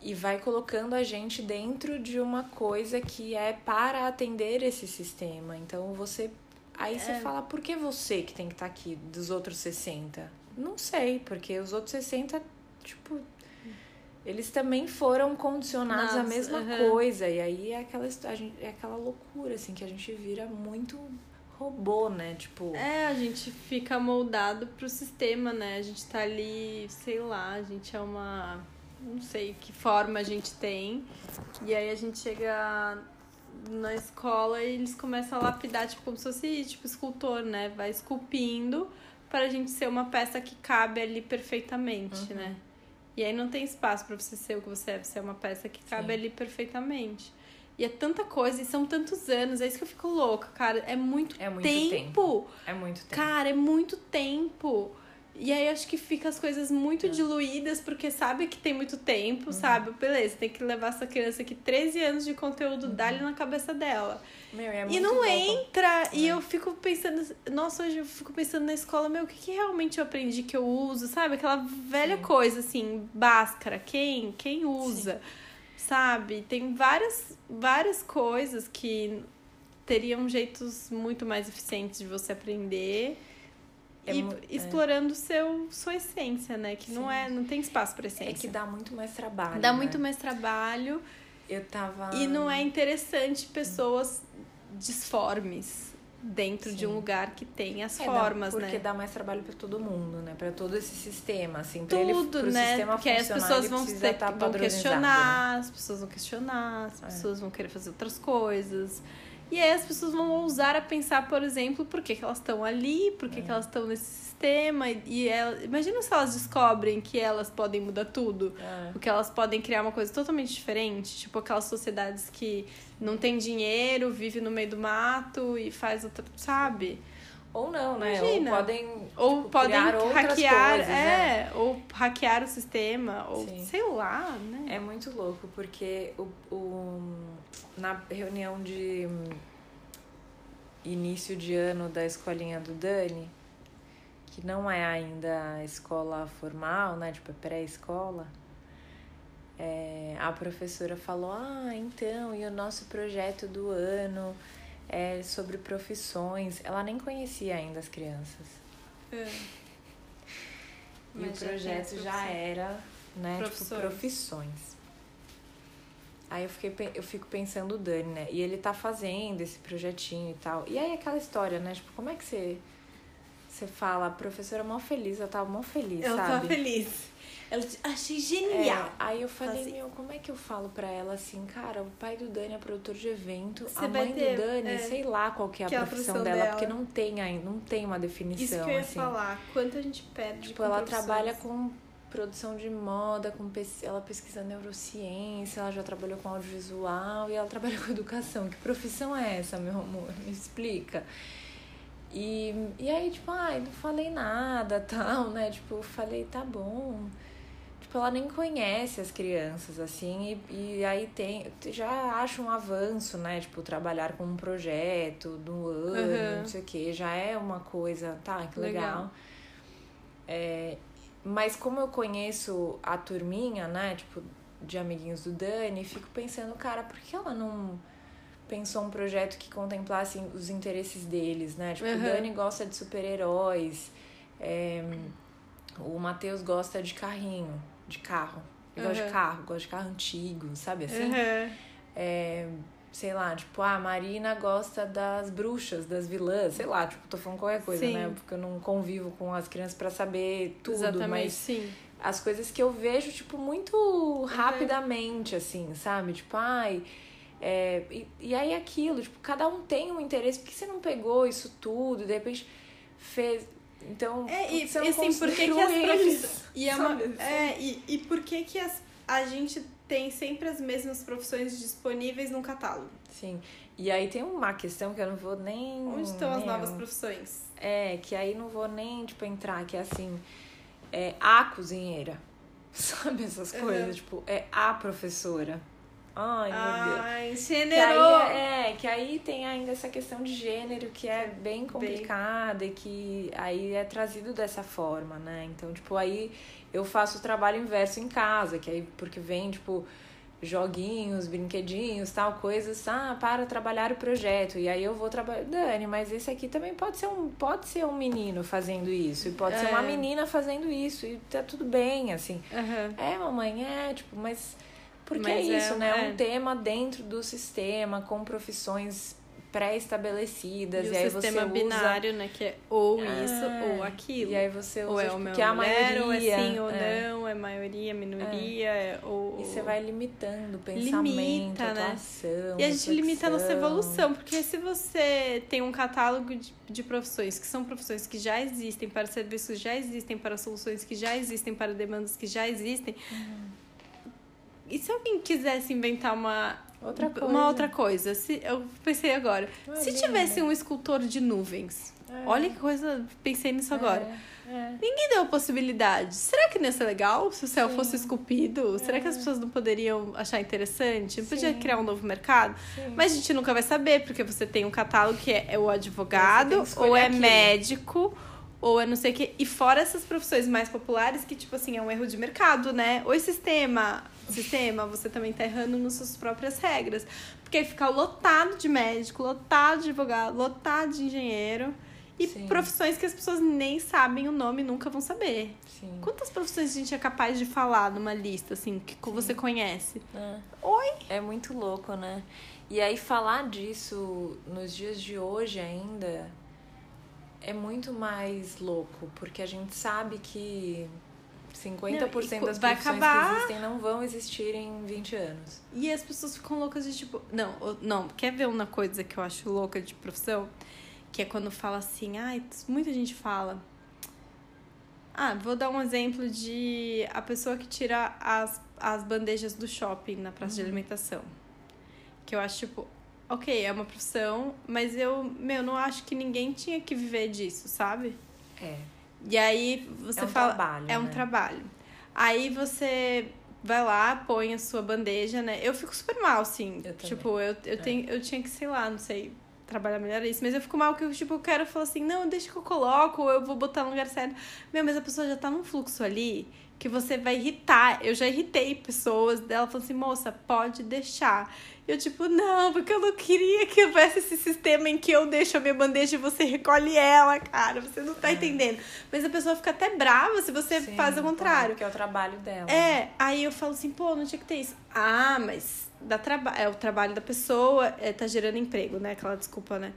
E vai colocando a gente dentro de uma coisa que é para atender esse sistema. Então você. Aí você É. fala, por que você que tem que estar aqui dos outros 60? Não sei, porque os outros 60, tipo, eles também foram condicionados Nossa, à mesma aham. coisa. E aí é aquela, a gente, é aquela loucura, assim, que a gente vira muito robô, né? Tipo, É, a gente fica moldado pro sistema, né? A gente tá ali, sei lá, a gente é uma. Não sei que forma a gente tem. E aí a gente chega na escola e eles começam a lapidar, tipo, como se fosse tipo escultor, né? Vai esculpindo para a gente ser uma peça que cabe ali perfeitamente, né? E aí não tem espaço para você ser o que você é, você é uma peça que cabe Sim. ali perfeitamente. E é tanta coisa, e são tantos anos, é isso que eu fico louca, cara. É muito, É muito tempo. é muito tempo. Cara, é muito tempo. E aí acho que fica as coisas muito É. diluídas, porque sabe que tem muito Uhum. tempo, sabe? Beleza, tem que levar essa criança aqui 13 anos de conteúdo, Uhum. dali na cabeça dela. Meu, é e não entra. E É. eu fico pensando, nossa, hoje eu fico pensando na escola, meu, o que, que realmente eu aprendi que eu uso, sabe? Aquela velha Sim. coisa, assim, báscara, quem, quem usa, sabe? Tem várias, várias coisas que teriam jeitos muito mais eficientes de você aprender. É e é. explorando seu, sua essência, né? Que não Sim. é, não tem espaço para essência. É que dá muito mais trabalho. Dá né? muito mais trabalho Eu tava. e não é interessante pessoas disformes dentro de um Sim. lugar que tem as É, dá- formas, porque né? dá mais trabalho pra todo mundo, né? Pra todo esse sistema, assim. Pra ele, pro né? sistema Porque aí as funcionar, pessoas vão, ter, tá vão questionar, né? as pessoas vão questionar, as É. pessoas vão querer fazer outras coisas. E aí as pessoas vão ousar a pensar, por exemplo, por que, que elas estão ali, por que, É. que elas estão nesse sistema. E, ela- imagina se elas descobrem que elas podem mudar tudo. É. Porque elas podem criar uma coisa totalmente diferente. Tipo aquelas sociedades que não tem dinheiro, vive no meio do mato e faz outra. Sabe? Ou não, né? Imagina. Ou podem. Ou tipo, podem hackear. coisas, né? é, ou hackear o sistema, ou Sim. sei lá, né? É muito louco, porque o, o, na reunião de hum, início de ano da escolinha do Dani, que não é ainda a escola formal, né? Tipo, é pré-escola. é, a professora falou: Ah, então, e o nosso projeto do ano é sobre profissões. Ela nem conhecia ainda as crianças. É. E Mas o já projeto já profissões. era, né, Profissões. tipo, profissões. Aí eu, fiquei, eu fico pensando o Dani, né? E ele tá fazendo esse projetinho e tal. E aí aquela história, né? Tipo, como é que você, você fala, a professora mó feliz, eu tava mó feliz, Eu sabe? tô feliz. Eu achei É, genial. aí eu falei, meu, como é que eu falo pra ela assim, cara, o pai do Dani é produtor de evento, Você a mãe ter, do Dani, é, sei lá qual que é a que é a profissão profissão dela, dela. porque não tem ainda, não tem uma definição, Isso que eu ia assim. falar. Quanto a gente perde Tipo, ela profissões. trabalha com produção de moda, com pes- ela pesquisa neurociência, ela já trabalhou com audiovisual e ela trabalha com educação. Que profissão é essa, meu amor? Me explica. E, e aí, tipo, ai, não falei nada, tal, né? Tipo, falei, tá bom. Tipo, ela nem conhece as crianças, assim, e, e aí tem. Já acho um avanço, né? Tipo, trabalhar com um projeto do ano, Uhum. não sei o quê, já é uma coisa, tá, que Legal. legal. É, mas como eu conheço a turminha, né? Tipo, de amiguinhos do Dani, fico pensando, cara, por que ela não pensou um projeto que contemplasse os interesses deles, né? Tipo, Uhum. o Dani gosta de super-heróis, é, o Matheus gosta de carrinho, de carro. Ele gosta Uhum. de carro, gosta de carro antigo, sabe assim? Uhum. É, sei lá, tipo, ah, a Marina gosta das bruxas, das vilãs, sei lá, tipo, tô falando qualquer coisa, Sim. né? Porque eu não convivo com as crianças pra saber tudo, Exatamente, mas sim. as coisas que eu vejo, tipo, muito rapidamente, assim, sabe? Tipo, ai. é, e, e aí aquilo, tipo, cada um tem um interesse, por que você não pegou isso tudo, de repente fez. Então, É, e, você não e assim, por que, que as. E, é uma- é, e, e por que, que as, a gente tem sempre as mesmas profissões disponíveis no catálogo? Sim. E aí tem uma questão que eu não vou nem. Onde estão as novas profissões? É, que aí não vou nem, tipo, entrar, que é assim, é a cozinheira. Sabe essas Uhum. coisas? Tipo, é a professora. Ai, meu Deus. Ai, Que gênero! aí, é, que aí tem ainda essa questão de gênero que é bem complicada e que aí é trazido dessa forma, né? Então, tipo, aí eu faço o trabalho inverso em casa, que aí, porque vem, tipo, joguinhos, brinquedinhos, tal, coisas, ah, para trabalhar o projeto. E aí eu vou trabalhar. Dani, mas esse aqui também pode ser um, pode ser um menino fazendo isso, e pode é. ser uma é. menina fazendo isso, e tá tudo bem, assim. Uhum. É, mamãe, é, tipo, mas. Porque mas é isso, é, né? É um tema dentro do sistema, com profissões pré-estabelecidas. E, e aí sistema você binário, né? Que é ou é, isso ou aquilo. E aí você usa, ou é tipo, o que é a maioria, ou é sim ou é. não, é maioria, minoria, é. ou... E você vai limitando o pensamento, limita, né? né? E a gente limita a nossa evolução, porque se você tem um catálogo de, de profissões que são profissões que já existem, para serviços que já existem, para soluções que já existem, para demandas que já existem... Uhum. E se alguém quisesse inventar uma Outra coisa. Uma outra coisa. Se, eu pensei agora. se tivesse um escultor de nuvens. É. Olha que coisa. Pensei nisso agora. É. é. Ninguém deu a possibilidade. Será que não ia ser legal se o céu Sim. fosse esculpido? Será que as é. pessoas não poderiam achar interessante? Não podia criar um novo mercado? Sim. Mas a gente nunca vai saber, porque você tem um catálogo que é, é o advogado, ou é aquilo. médico, ou é não sei o quê. E fora essas profissões mais populares, que, tipo assim, é um erro de mercado, né? Oi, sistema sistema, você também tá errando nas suas próprias regras. Porque aí fica lotado de médico, lotado de advogado, lotado de engenheiro. E Sim. profissões que as pessoas nem sabem o nome nunca vão saber. Sim. Quantas profissões a gente é capaz de falar numa lista, assim, que Sim. você conhece? É. Oi! É muito louco, né? E aí falar disso nos dias de hoje ainda é muito mais louco, porque a gente sabe que 50% não, das vai acabar... que existem não vão existir em 20 anos. E as pessoas ficam loucas de tipo. Não, não, quer ver uma coisa que eu acho louca de profissão? Que é quando fala assim, ai, ah, muita gente fala. Ah, vou dar um exemplo de a pessoa que tira as, as bandejas do shopping na praça uhum. de alimentação. Que eu acho, tipo, ok, é uma profissão, mas eu, meu, não acho que ninguém tinha que viver disso, sabe? É. E aí você é um fala. Trabalho, é um né? trabalho. Aí você vai lá, põe a sua bandeja, né? Eu fico super mal, assim. Eu tipo, eu, eu, é. tenho, eu tinha que, sei lá, não sei, trabalhar melhor isso. Mas eu fico mal que eu, tipo, eu quero falar assim, não, deixa que eu coloco, eu vou botar no lugar certo. Meu, mas a pessoa já tá num fluxo ali que você vai irritar. Eu já irritei pessoas dela falando assim, moça, pode deixar. Eu, tipo, não, porque eu não queria que houvesse esse sistema em que eu deixo a minha bandeja e você recolhe ela, cara. Você não tá é. entendendo. Mas a pessoa fica até brava se você Sim, faz o contrário. Porque é o trabalho dela. É, aí eu falo assim, pô, não tinha que ter isso. Ah, mas dá traba é o trabalho da pessoa, é, tá gerando emprego, né? Aquela desculpa, né?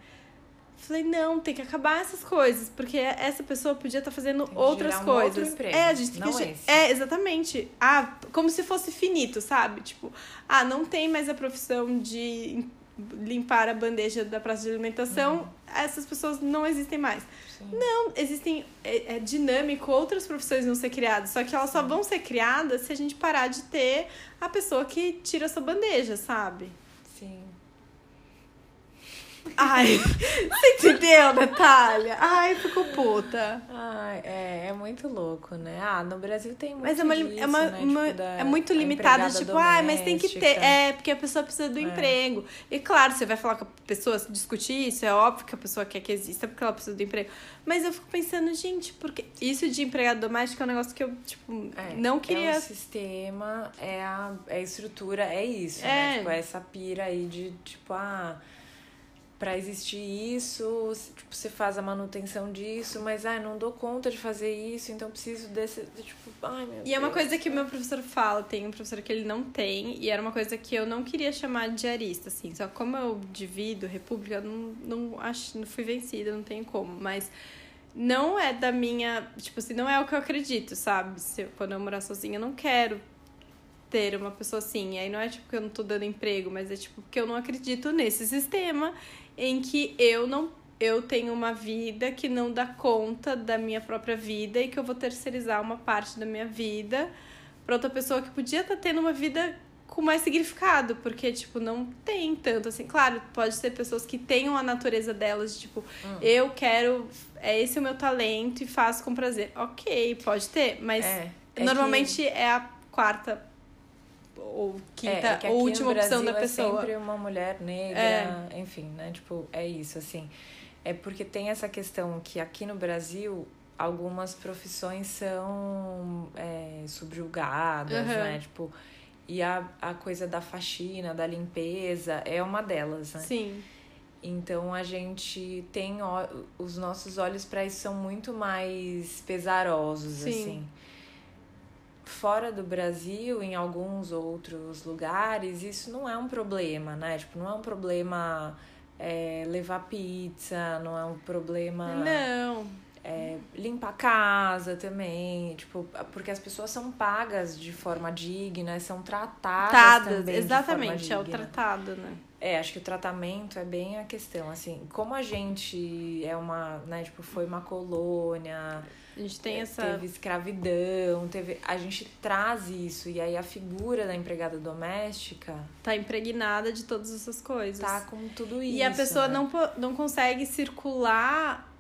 Falei, não, tem que acabar essas coisas, porque essa pessoa podia estar tá fazendo outras um coisas. é, a gente tem que. Esse. É, exatamente. Ah, como se fosse finito, sabe? Tipo, ah, não tem mais a profissão de limpar a bandeja da praça de alimentação, uhum. essas pessoas não existem mais. Sim. Não, existem. É, é, dinâmico, outras profissões vão ser criadas, só que elas só vão ser criadas se a gente parar de ter a pessoa que tira a sua bandeja, sabe? Ai, você entendeu, Natália? Ai, ficou puta. Ai, é, é muito louco, né? Ah, no Brasil tem muito Mas é, uma, disso, é, uma, né? uma tipo, é muito limitado, tipo, ah, mas tem que ter. É, porque a pessoa precisa do é. emprego. E claro, você vai falar com a pessoa, discutir isso, é óbvio que a pessoa quer que exista porque ela precisa do emprego. Mas eu fico pensando, gente, porque isso de empregado doméstico é um negócio que eu, tipo, é, não queria. É o sistema, é a, é a estrutura, é isso, né? Tipo, essa pira aí de, tipo, ah para existir isso, tipo, você faz a manutenção disso, mas ah, não dou conta de fazer isso, então preciso desse, tipo, ai meu E Deus, é uma coisa que o meu professor fala, tem um professor que ele não tem, e era uma coisa que eu não queria chamar de diarista, assim, só como eu divido república, eu não, não acho, não fui vencida, não tenho como, mas não é da minha, tipo assim, não é o que eu acredito, sabe? Se eu, quando eu morar sozinha, eu não quero ter uma pessoa assim. E aí não é tipo que eu não tô dando emprego, mas é tipo que eu não acredito nesse sistema em que eu não eu tenho uma vida que não dá conta da minha própria vida e que eu vou terceirizar uma parte da minha vida para outra pessoa que podia estar tá tendo uma vida com mais significado, porque, tipo, não tem tanto assim. Claro, pode ser pessoas que tenham a natureza delas, tipo, hum. eu quero, é esse o meu talento e faço com prazer. Ok, pode ter, mas é, é normalmente que... é a quarta ou quinta é, é ou última opção da pessoa. É sempre uma mulher negra, é. enfim, né? Tipo, é isso, assim. É porque tem essa questão que aqui no Brasil algumas profissões são é, subjugadas, uhum. né? Tipo, E a, a coisa da faxina, da limpeza, é uma delas, né? Sim. Então a gente tem os nossos olhos para isso são muito mais pesarosos Sim. assim. Fora do Brasil, em alguns outros lugares, isso não é um problema, né? Tipo, não é um problema é, levar pizza, não é um problema Não. é, limpar a casa também, tipo, porque as pessoas são pagas de forma digna, são tratadas Tratadas, também exatamente, é o tratado, né? É, acho que o tratamento é bem a questão, assim, como a gente é uma, né, tipo, foi uma colônia, A gente tem essa. teve escravidão, teve, a gente traz isso e aí a figura da empregada doméstica Tá impregnada de todas essas coisas. tá com tudo isso. E a pessoa né? não, não consegue circular,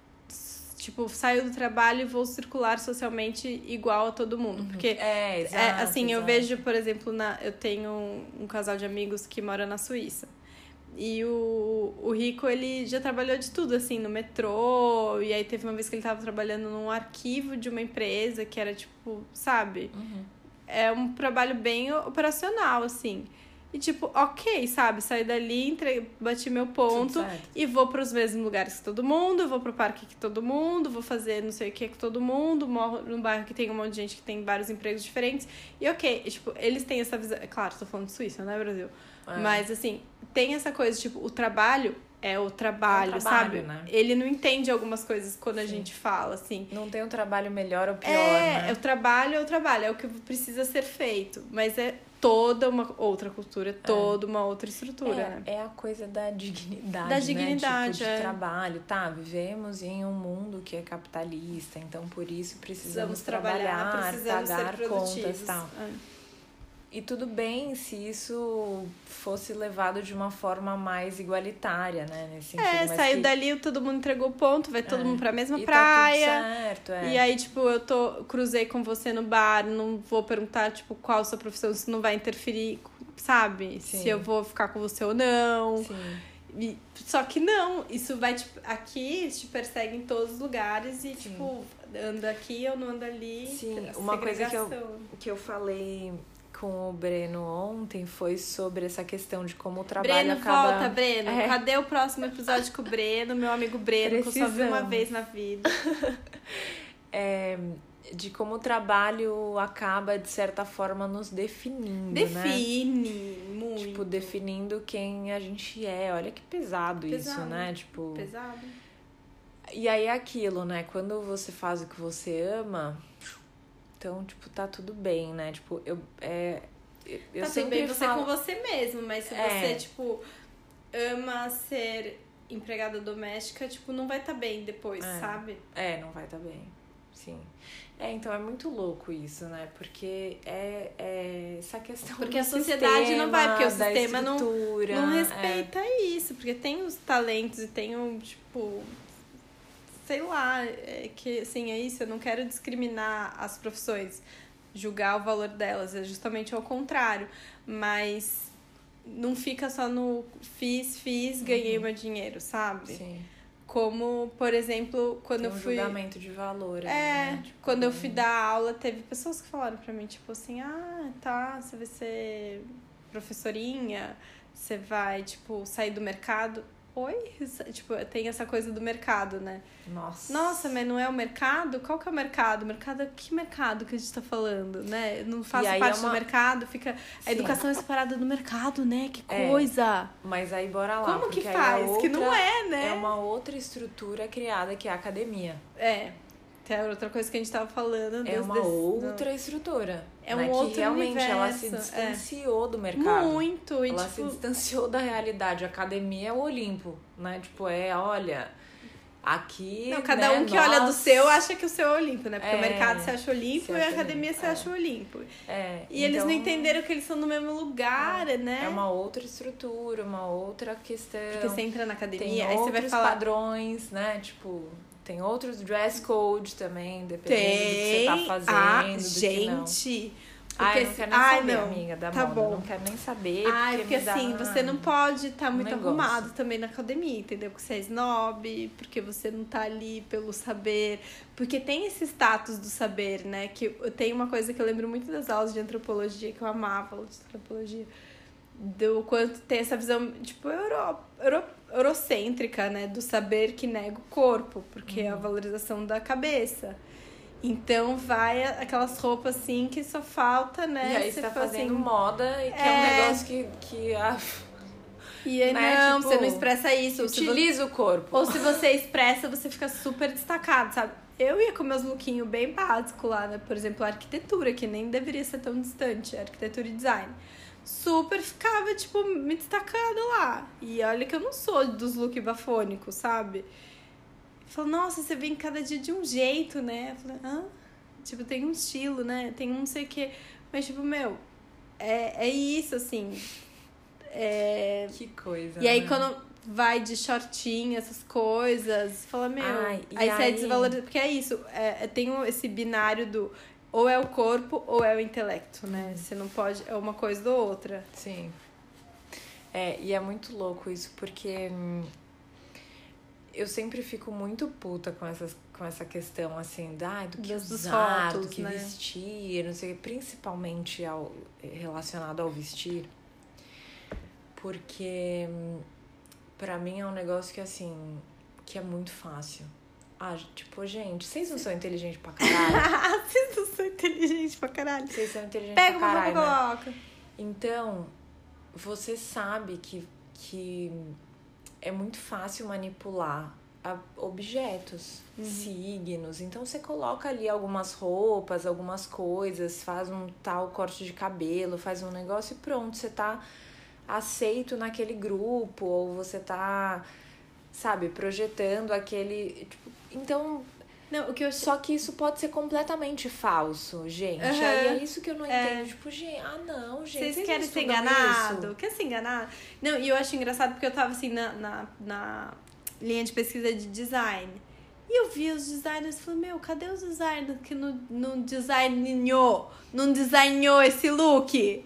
tipo, saiu do trabalho e vou circular socialmente igual a todo mundo. Porque, é, é, exato, assim, eu exato. vejo, por exemplo, na, eu tenho um, um casal de amigos que mora na Suíça. E o, o Rico, ele já trabalhou de tudo, assim, no metrô. E aí teve uma vez que ele tava trabalhando num arquivo de uma empresa que era, tipo, sabe? Uhum. é um trabalho bem operacional, assim. E tipo, ok, sabe? Saí dali, entre... bati meu ponto e vou para os mesmos lugares que todo mundo, vou pro parque que todo mundo, vou fazer não sei o que com todo mundo, moro num bairro que tem um monte de gente que tem vários empregos diferentes. E ok, tipo, eles têm essa visão. É claro, tô falando de Suíça, não é Brasil. É. Mas assim, tem essa coisa, tipo, o trabalho é o trabalho, trabalho, sabe? né? Ele não entende algumas coisas quando a Sim. gente fala, assim. Não tem um trabalho melhor ou pior, É, né? é o trabalho, é o trabalho, é o que precisa ser feito. Mas é toda uma outra cultura, é toda uma outra estrutura, né? É, é a coisa da dignidade, Da né? dignidade, tipo, de é. trabalho, tá? Vivemos em um mundo que é capitalista, então por isso precisamos, Precisamos trabalhar, trabalhar, precisamos pagar ser contas e tal. É. E tudo bem se isso fosse levado de uma forma mais igualitária, né? Nesse sentido, É, mas saiu que- dali, todo mundo entregou o ponto, vai todo É. mundo pra mesma e praia. Tá tudo certo, é. E aí, tipo, eu tô cruzei com você no bar, não vou perguntar, tipo, qual sua profissão, isso não vai interferir, sabe? Sim. Se eu vou ficar com você ou não. Sim. E- só que não, isso vai, tipo, aqui te persegue em todos os lugares e, Sim. tipo, anda aqui ou não anda ali. Sim, a uma coisa que eu- que eu falei com o Breno ontem foi sobre essa questão de como o trabalho Breno, acaba... volta, Breno. É. Cadê o próximo episódio com o Breno, meu amigo Breno, que eu só vi uma Precisamos. vez na vida. é, de como o trabalho acaba, de certa forma, nos definindo, né? Define muito. Tipo, definindo quem a gente é. Olha que pesado, isso, Pesado. né? Tipo. Pesado. E aí é aquilo, né? Quando você faz o que você ama, então, tipo, tá tudo bem, né? Tipo, eu. É, eu tá tudo sempre bem você falo... com você mesmo, mas se É. você, tipo, ama ser empregada doméstica, tipo, não vai estar tá bem depois, É. sabe? É, não vai estar bem. Sim. É, então é muito louco isso, né? Porque é, é essa questão Porque a sociedade não vai, porque o sistema, sistema não- Não é. respeita isso, porque tem os talentos e tem um, tipo. Sei lá, é que assim, é isso, eu não quero discriminar as profissões, julgar o valor delas, é justamente ao contrário. Mas não fica só no fiz, fiz, ganhei meu dinheiro, sabe? Uhum. Sim. Como, por exemplo, quando Tem eu um fui. julgamento de valor. É, né? Tipo, quando eu fui dar aula, teve pessoas que falaram pra mim, tipo assim, ah, tá, você vai ser professorinha, você vai, tipo, sair do mercado. Oi? Tipo, tem essa coisa do mercado, né? Nossa. Nossa, mas não é o mercado? Qual que é o mercado? Mercado, que mercado que a gente tá falando, né? Não faço aí parte é uma- do mercado, fica... A Sim. educação é separada do mercado, né? Que É. coisa! Mas aí bora lá. Como que faz? é Que não outra- é, né? É uma outra estrutura criada que é a academia. É. Tem outra coisa que a gente tava falando. É uma outra estrutura. É né? um outro que realmente ela se universo, é. distanciou do mercado. Muito, e Ela se tipo, distanciou da realidade. A academia é o Olimpo, né? Tipo, é, olha, aqui. não, cada né, um que nós- olha do seu acha que o seu é Olimpo, né? Porque É, o mercado se acha Olimpo se e a acha academia Olimpo, se é. acha Olimpo. É, E eles não então, entenderam que eles são no mesmo lugar, né? É uma outra estrutura, uma outra questão. Porque você entra na tem academia, aí você vai falar. padrões, né? Tipo, tem outros dress code também, dependendo do que Tem. você tá fazendo, ah, do que não. gente, Porque, Ai, não quero nem Ai, saber, não. amiga, da tá moda. Bom. Não quero nem saber. Ai, porque, porque assim, você não pode estar tá muito negócio. arrumado também na academia, entendeu? Porque você é snob, porque você não tá ali pelo saber. Porque tem esse status do saber, né? Que tenho uma coisa que eu lembro muito das aulas de antropologia, que eu amava aulas de antropologia. Do quanto tem essa visão, tipo, euro, euro, eurocêntrica, né? Do saber que nega o corpo, porque uhum. é a uhum. valorização da cabeça. Então vai aquelas roupas assim que só falta, né? E aí você tá fazendo assim, moda e que é, é um negócio que. que ah, e aí, né? não, tipo, você não expressa isso. Utiliza você, o corpo. Ou se você expressa, você fica super destacado, sabe? Eu ia com meus lookinhos bem básicos lá, né? Por exemplo, a arquitetura, que nem deveria ser tão distante, arquitetura e design. Super ficava, tipo, me destacando lá. E olha que eu não sou dos looks bafônicos, sabe? Falou, nossa, você vem cada dia de um jeito, né? Eu falei, hã? Tipo, tem um estilo, né? Tem um não sei o quê. Mas, tipo, meu, é, é isso, assim. É... Que coisa. E aí, né? quando vai de shortinho, essas coisas, fala, meu. Ai, aí, aí você é desvalorizado. Porque é isso, é, é, tem esse binário do ou é o corpo ou é o intelecto, né? Você não pode. É uma coisa ou outra. Sim. É, e é muito louco isso, porque hum, eu sempre fico muito puta com, essas, com essa questão, assim, da, do que usar, fotos, do que né? vestir, não sei, principalmente ao, relacionado ao vestir. Porque para mim é um negócio que, assim, que é muito fácil. Ah, tipo, gente, vocês não são inteligentes pra caralho. vocês não são inteligentes pra caralho. Vocês são inteligentes Pega pra caralho. Pega uma coloca. Né? Então, você sabe que, que é muito fácil manipular objetos, uhum. signos. Então você coloca ali algumas roupas, algumas coisas, faz um tal corte de cabelo, faz um negócio e pronto, você tá aceito naquele grupo, ou você tá, sabe, projetando aquele. Tipo, então. Não, o que eu... Só que isso pode ser completamente falso, gente. Uhum. Aí é isso que eu não é. entendo. Tipo, gente, ah, não, gente. Vocês, vocês querem ser enganado? Quer ser enganado? Não, e eu acho engraçado porque eu tava assim na, na, na linha de pesquisa de design. E eu vi os designers e falei, meu, cadê os designers que não, não designou, não designou esse look?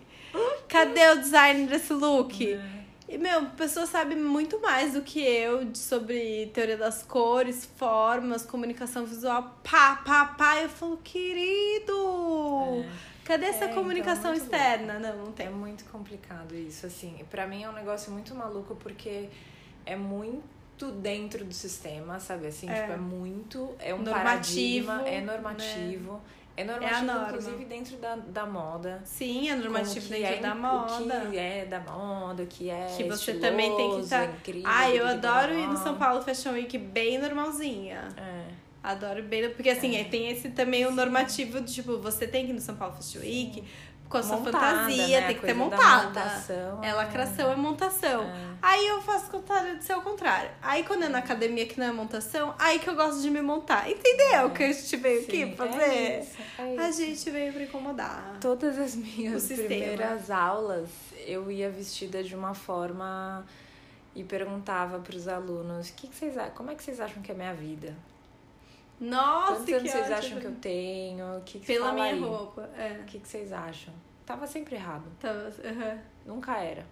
Cadê o design desse look? É. E, meu, a pessoa sabe muito mais do que eu sobre teoria das cores, formas, comunicação visual. Pá, pá, pá. Eu falo, querido! É. Cadê essa é, então, comunicação então, externa? Louco. Não, não tem. É muito complicado isso, assim. para mim é um negócio muito maluco porque é muito dentro do sistema, sabe? Assim, é. tipo, é muito. É um normativo, paradigma, é normativo. Né? É normativo, é inclusive, dentro da, da moda. Sim, é normativo dentro é, da moda. O que é da moda, o que é. Que você também tem que estar. Tá... Ah, eu adoro ir no São Paulo Fashion Week bem normalzinha. É. Adoro bem. Porque assim, é. tem esse também o normativo de tipo, você tem que ir no São Paulo Fashion Week. Sim com a sua montada, fantasia, né? tem que ter montada. É, lacração é montação. É. Aí eu faço o contrário de ser o contrário. Aí quando é na academia que não é montação, aí que eu gosto de me montar. Entendeu? É. Que a gente veio Sim, aqui fazer. É isso, é isso. A gente veio pra incomodar. Todas as minhas primeiras aulas, eu ia vestida de uma forma e perguntava para os alunos: que, que vocês, como é que vocês acham que é a minha vida? Nossa, Quantos anos vocês acham que eu tenho? O que, que Pela minha aí? roupa, é. O que, que vocês acham? Tava sempre errado. Tava, uhum. Nunca era.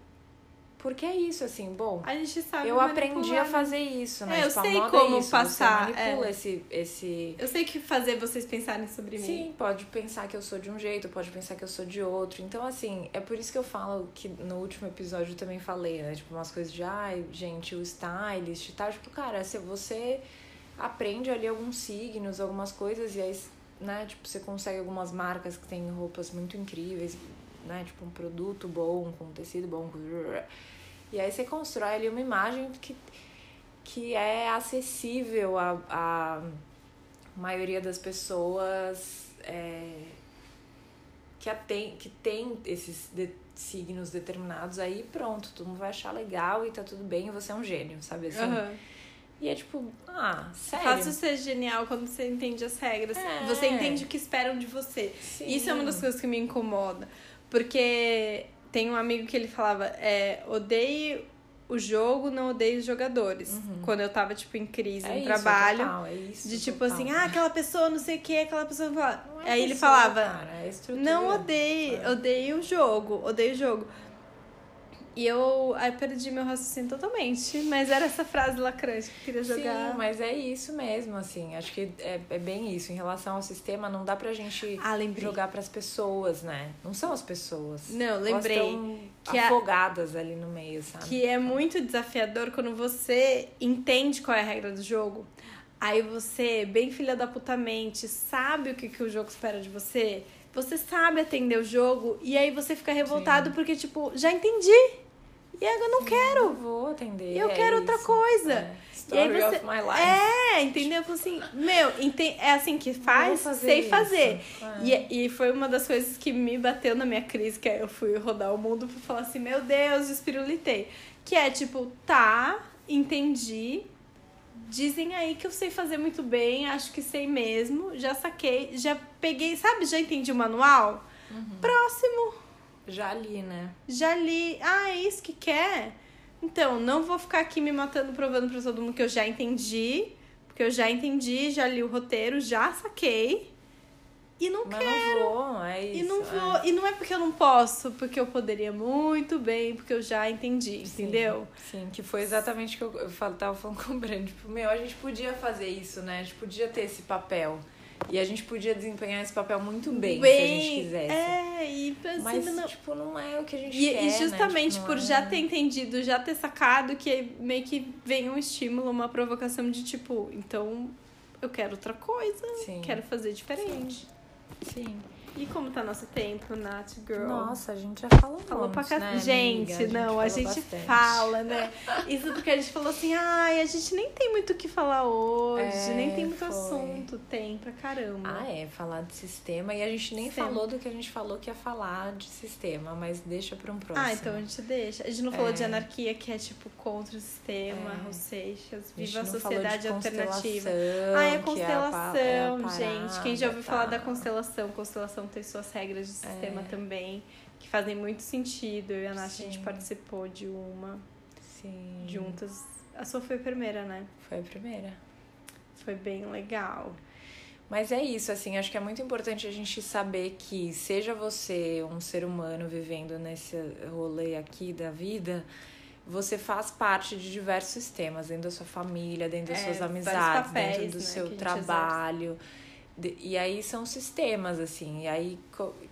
Porque é isso, assim, bom. A gente sabe. Eu aprendi a né? fazer isso, né? É, eu tipo, sei é como é isso, passar. Você manipula é. esse, esse. Eu sei que fazer vocês pensarem sobre mim. Sim, pode pensar que eu sou de um jeito, pode pensar que eu sou de outro. Então, assim, é por isso que eu falo que no último episódio eu também falei, né? Tipo, umas coisas de, ai, gente, o stylist e tal. Tipo, cara, se você aprende ali alguns signos, algumas coisas, e aí, né, tipo, você consegue algumas marcas que têm roupas muito incríveis, né, tipo, um produto bom, com um tecido bom, e aí você constrói ali uma imagem que, que é acessível à, à maioria das pessoas é, que, tem, que tem esses de, signos determinados aí, pronto, todo mundo vai achar legal e tá tudo bem, e você é um gênio, sabe assim? Uhum. E é tipo, ah, sério. Fácil ser genial quando você entende as regras. É. Você entende o que esperam de você. Sim. Isso é uma das coisas que me incomoda. Porque tem um amigo que ele falava, é, odeie o jogo, não odeio os jogadores. Uhum. Quando eu tava, tipo, em crise, É isso, trabalho. total, é isso, de tipo total. assim, ah, aquela pessoa não sei o que, aquela pessoa fala. Não é Aí ele pessoa, falava, cara, é não odeio, É. odeio o jogo, odeio o jogo. E eu aí perdi meu raciocínio totalmente. Mas era essa frase lacrante que eu queria jogar. Sim, mas é isso mesmo, assim. Acho que é, é bem isso. Em relação ao sistema, não dá pra gente Ah, jogar pras pessoas, né? Não são as pessoas. Não, lembrei Elas que a- afogadas ali no meio, sabe? Que é muito desafiador quando você entende qual é a regra do jogo. Aí você, bem filha da puta mente, sabe o que, que o jogo espera de você. Você sabe atender o jogo e aí você fica revoltado porque, tipo, já entendi. E eu não quero. Eu vou atender. Eu é quero outra isso. coisa. É. E aí Story você. of my life. É, entendeu? Eu assim, meu, ente- é assim que faz, fazer sei isso. fazer. É. E, e foi uma das coisas que me bateu na minha crise, que aí eu fui rodar o mundo pra falar assim, meu Deus, espirulitei. Que é tipo, tá, entendi. Dizem aí que eu sei fazer muito bem, acho que sei mesmo. Já saquei, já peguei, sabe, já entendi o manual. Uhum. Próximo, Já li, né? já li. Ah, é isso que quer? Então, não vou ficar aqui me matando provando pra todo mundo que eu já entendi. Porque eu já entendi, já li o roteiro, já saquei. E não Mas quero. não vou, é isso. E não é. vou, e não é porque eu não posso, porque eu poderia muito bem, porque eu já entendi, Sim, entendeu? Sim, que foi exatamente o que eu, eu tava falando com o Breno. Tipo, meu, a gente podia fazer isso, né? A gente podia ter esse papel. E a gente podia desempenhar esse papel muito bem, se a gente quisesse. É, e assim, Mas, não. tipo, não é o que a gente E, quer, e né? justamente Tipo, por não já é- ter entendido, já ter sacado, que meio que vem um estímulo, uma provocação de tipo, então eu quero outra coisa, Sim. quero fazer diferente. Sim. E como tá nosso tempo, Nath Girl? Nossa, a gente já falou Falou pra né, gente, amiga? não, a gente bastante. fala, né? Isso porque a gente falou assim, ai, a gente nem tem muito o que falar hoje, É, nem tem muito foi. assunto. Tem pra caramba. Ah, é, falar de sistema. E a gente nem Sistema. falou do que a gente falou que ia falar de sistema, mas deixa pra um próximo. Ah, então a gente deixa. A gente não falou É. de anarquia, que é tipo contra o sistema, É. ou A gente viva a falou sociedade de alternativa. constelação, Ah, é a constelação, é a é a gente. Quem já ouviu parada, falar da tá. constelação? Constelação tem suas regras de sistema É. também, que fazem muito sentido. Eu e a Nath, a gente participou de uma Sim. juntas. A sua foi a primeira, né? Foi a primeira. Foi bem legal. Mas é isso, assim, acho que é muito importante a gente saber que, seja você um ser humano vivendo nesse rolê aqui da vida, você faz parte de diversos sistemas, dentro da sua família, dentro das É, suas amizades, papéis, dentro do né, seu trabalho. De- E aí são sistemas, assim, e aí,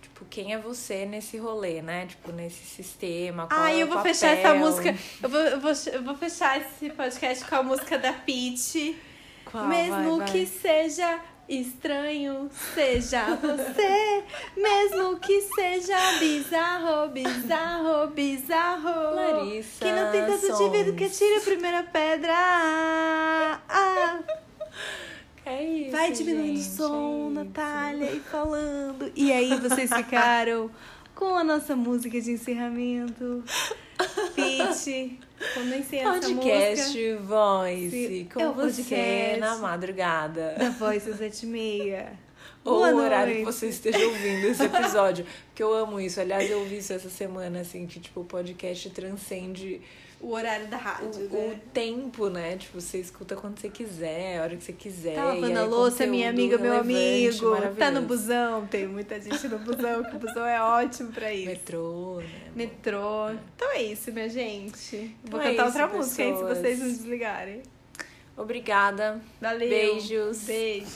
tipo, quem é você nesse rolê, né? Tipo, nesse sistema, qual Ah, é eu o vou fechar essa papel? música. Eu vou, eu, vou, eu vou fechar esse podcast com a música da Peach. Qual? Mesmo Vai, vai. que seja estranho, seja você. Mesmo que seja bizarro, bizarro, bizarro. Larissa Quem não tem tanto de vida que Sons. tire a primeira pedra. Ah. É isso, Vai diminuindo o som, é. Natália, e falando. E aí vocês ficaram com a nossa música de encerramento. Pete, comecei essa Podcast música Voice, Sim, com é você na madrugada. da voz às sete e meia. Ou Boa o horário que noite. você esteja ouvindo esse episódio. Porque eu amo isso. Aliás, eu ouvi isso essa semana, assim, que tipo, o podcast transcende O horário da o, rádio, o né? tempo, né? Tipo, você escuta quando você quiser, a hora que você quiser. Tá lavando a louça, minha conteúdo amiga, meu amigo. Tá no busão. Tem muita gente no busão, que o busão é ótimo pra isso. Metrô, né? Metrô. Então é isso, minha gente. Vou Então é cantar isso, outra música aí se vocês não desligarem. Obrigada. Valeu. Beijos. Beijo.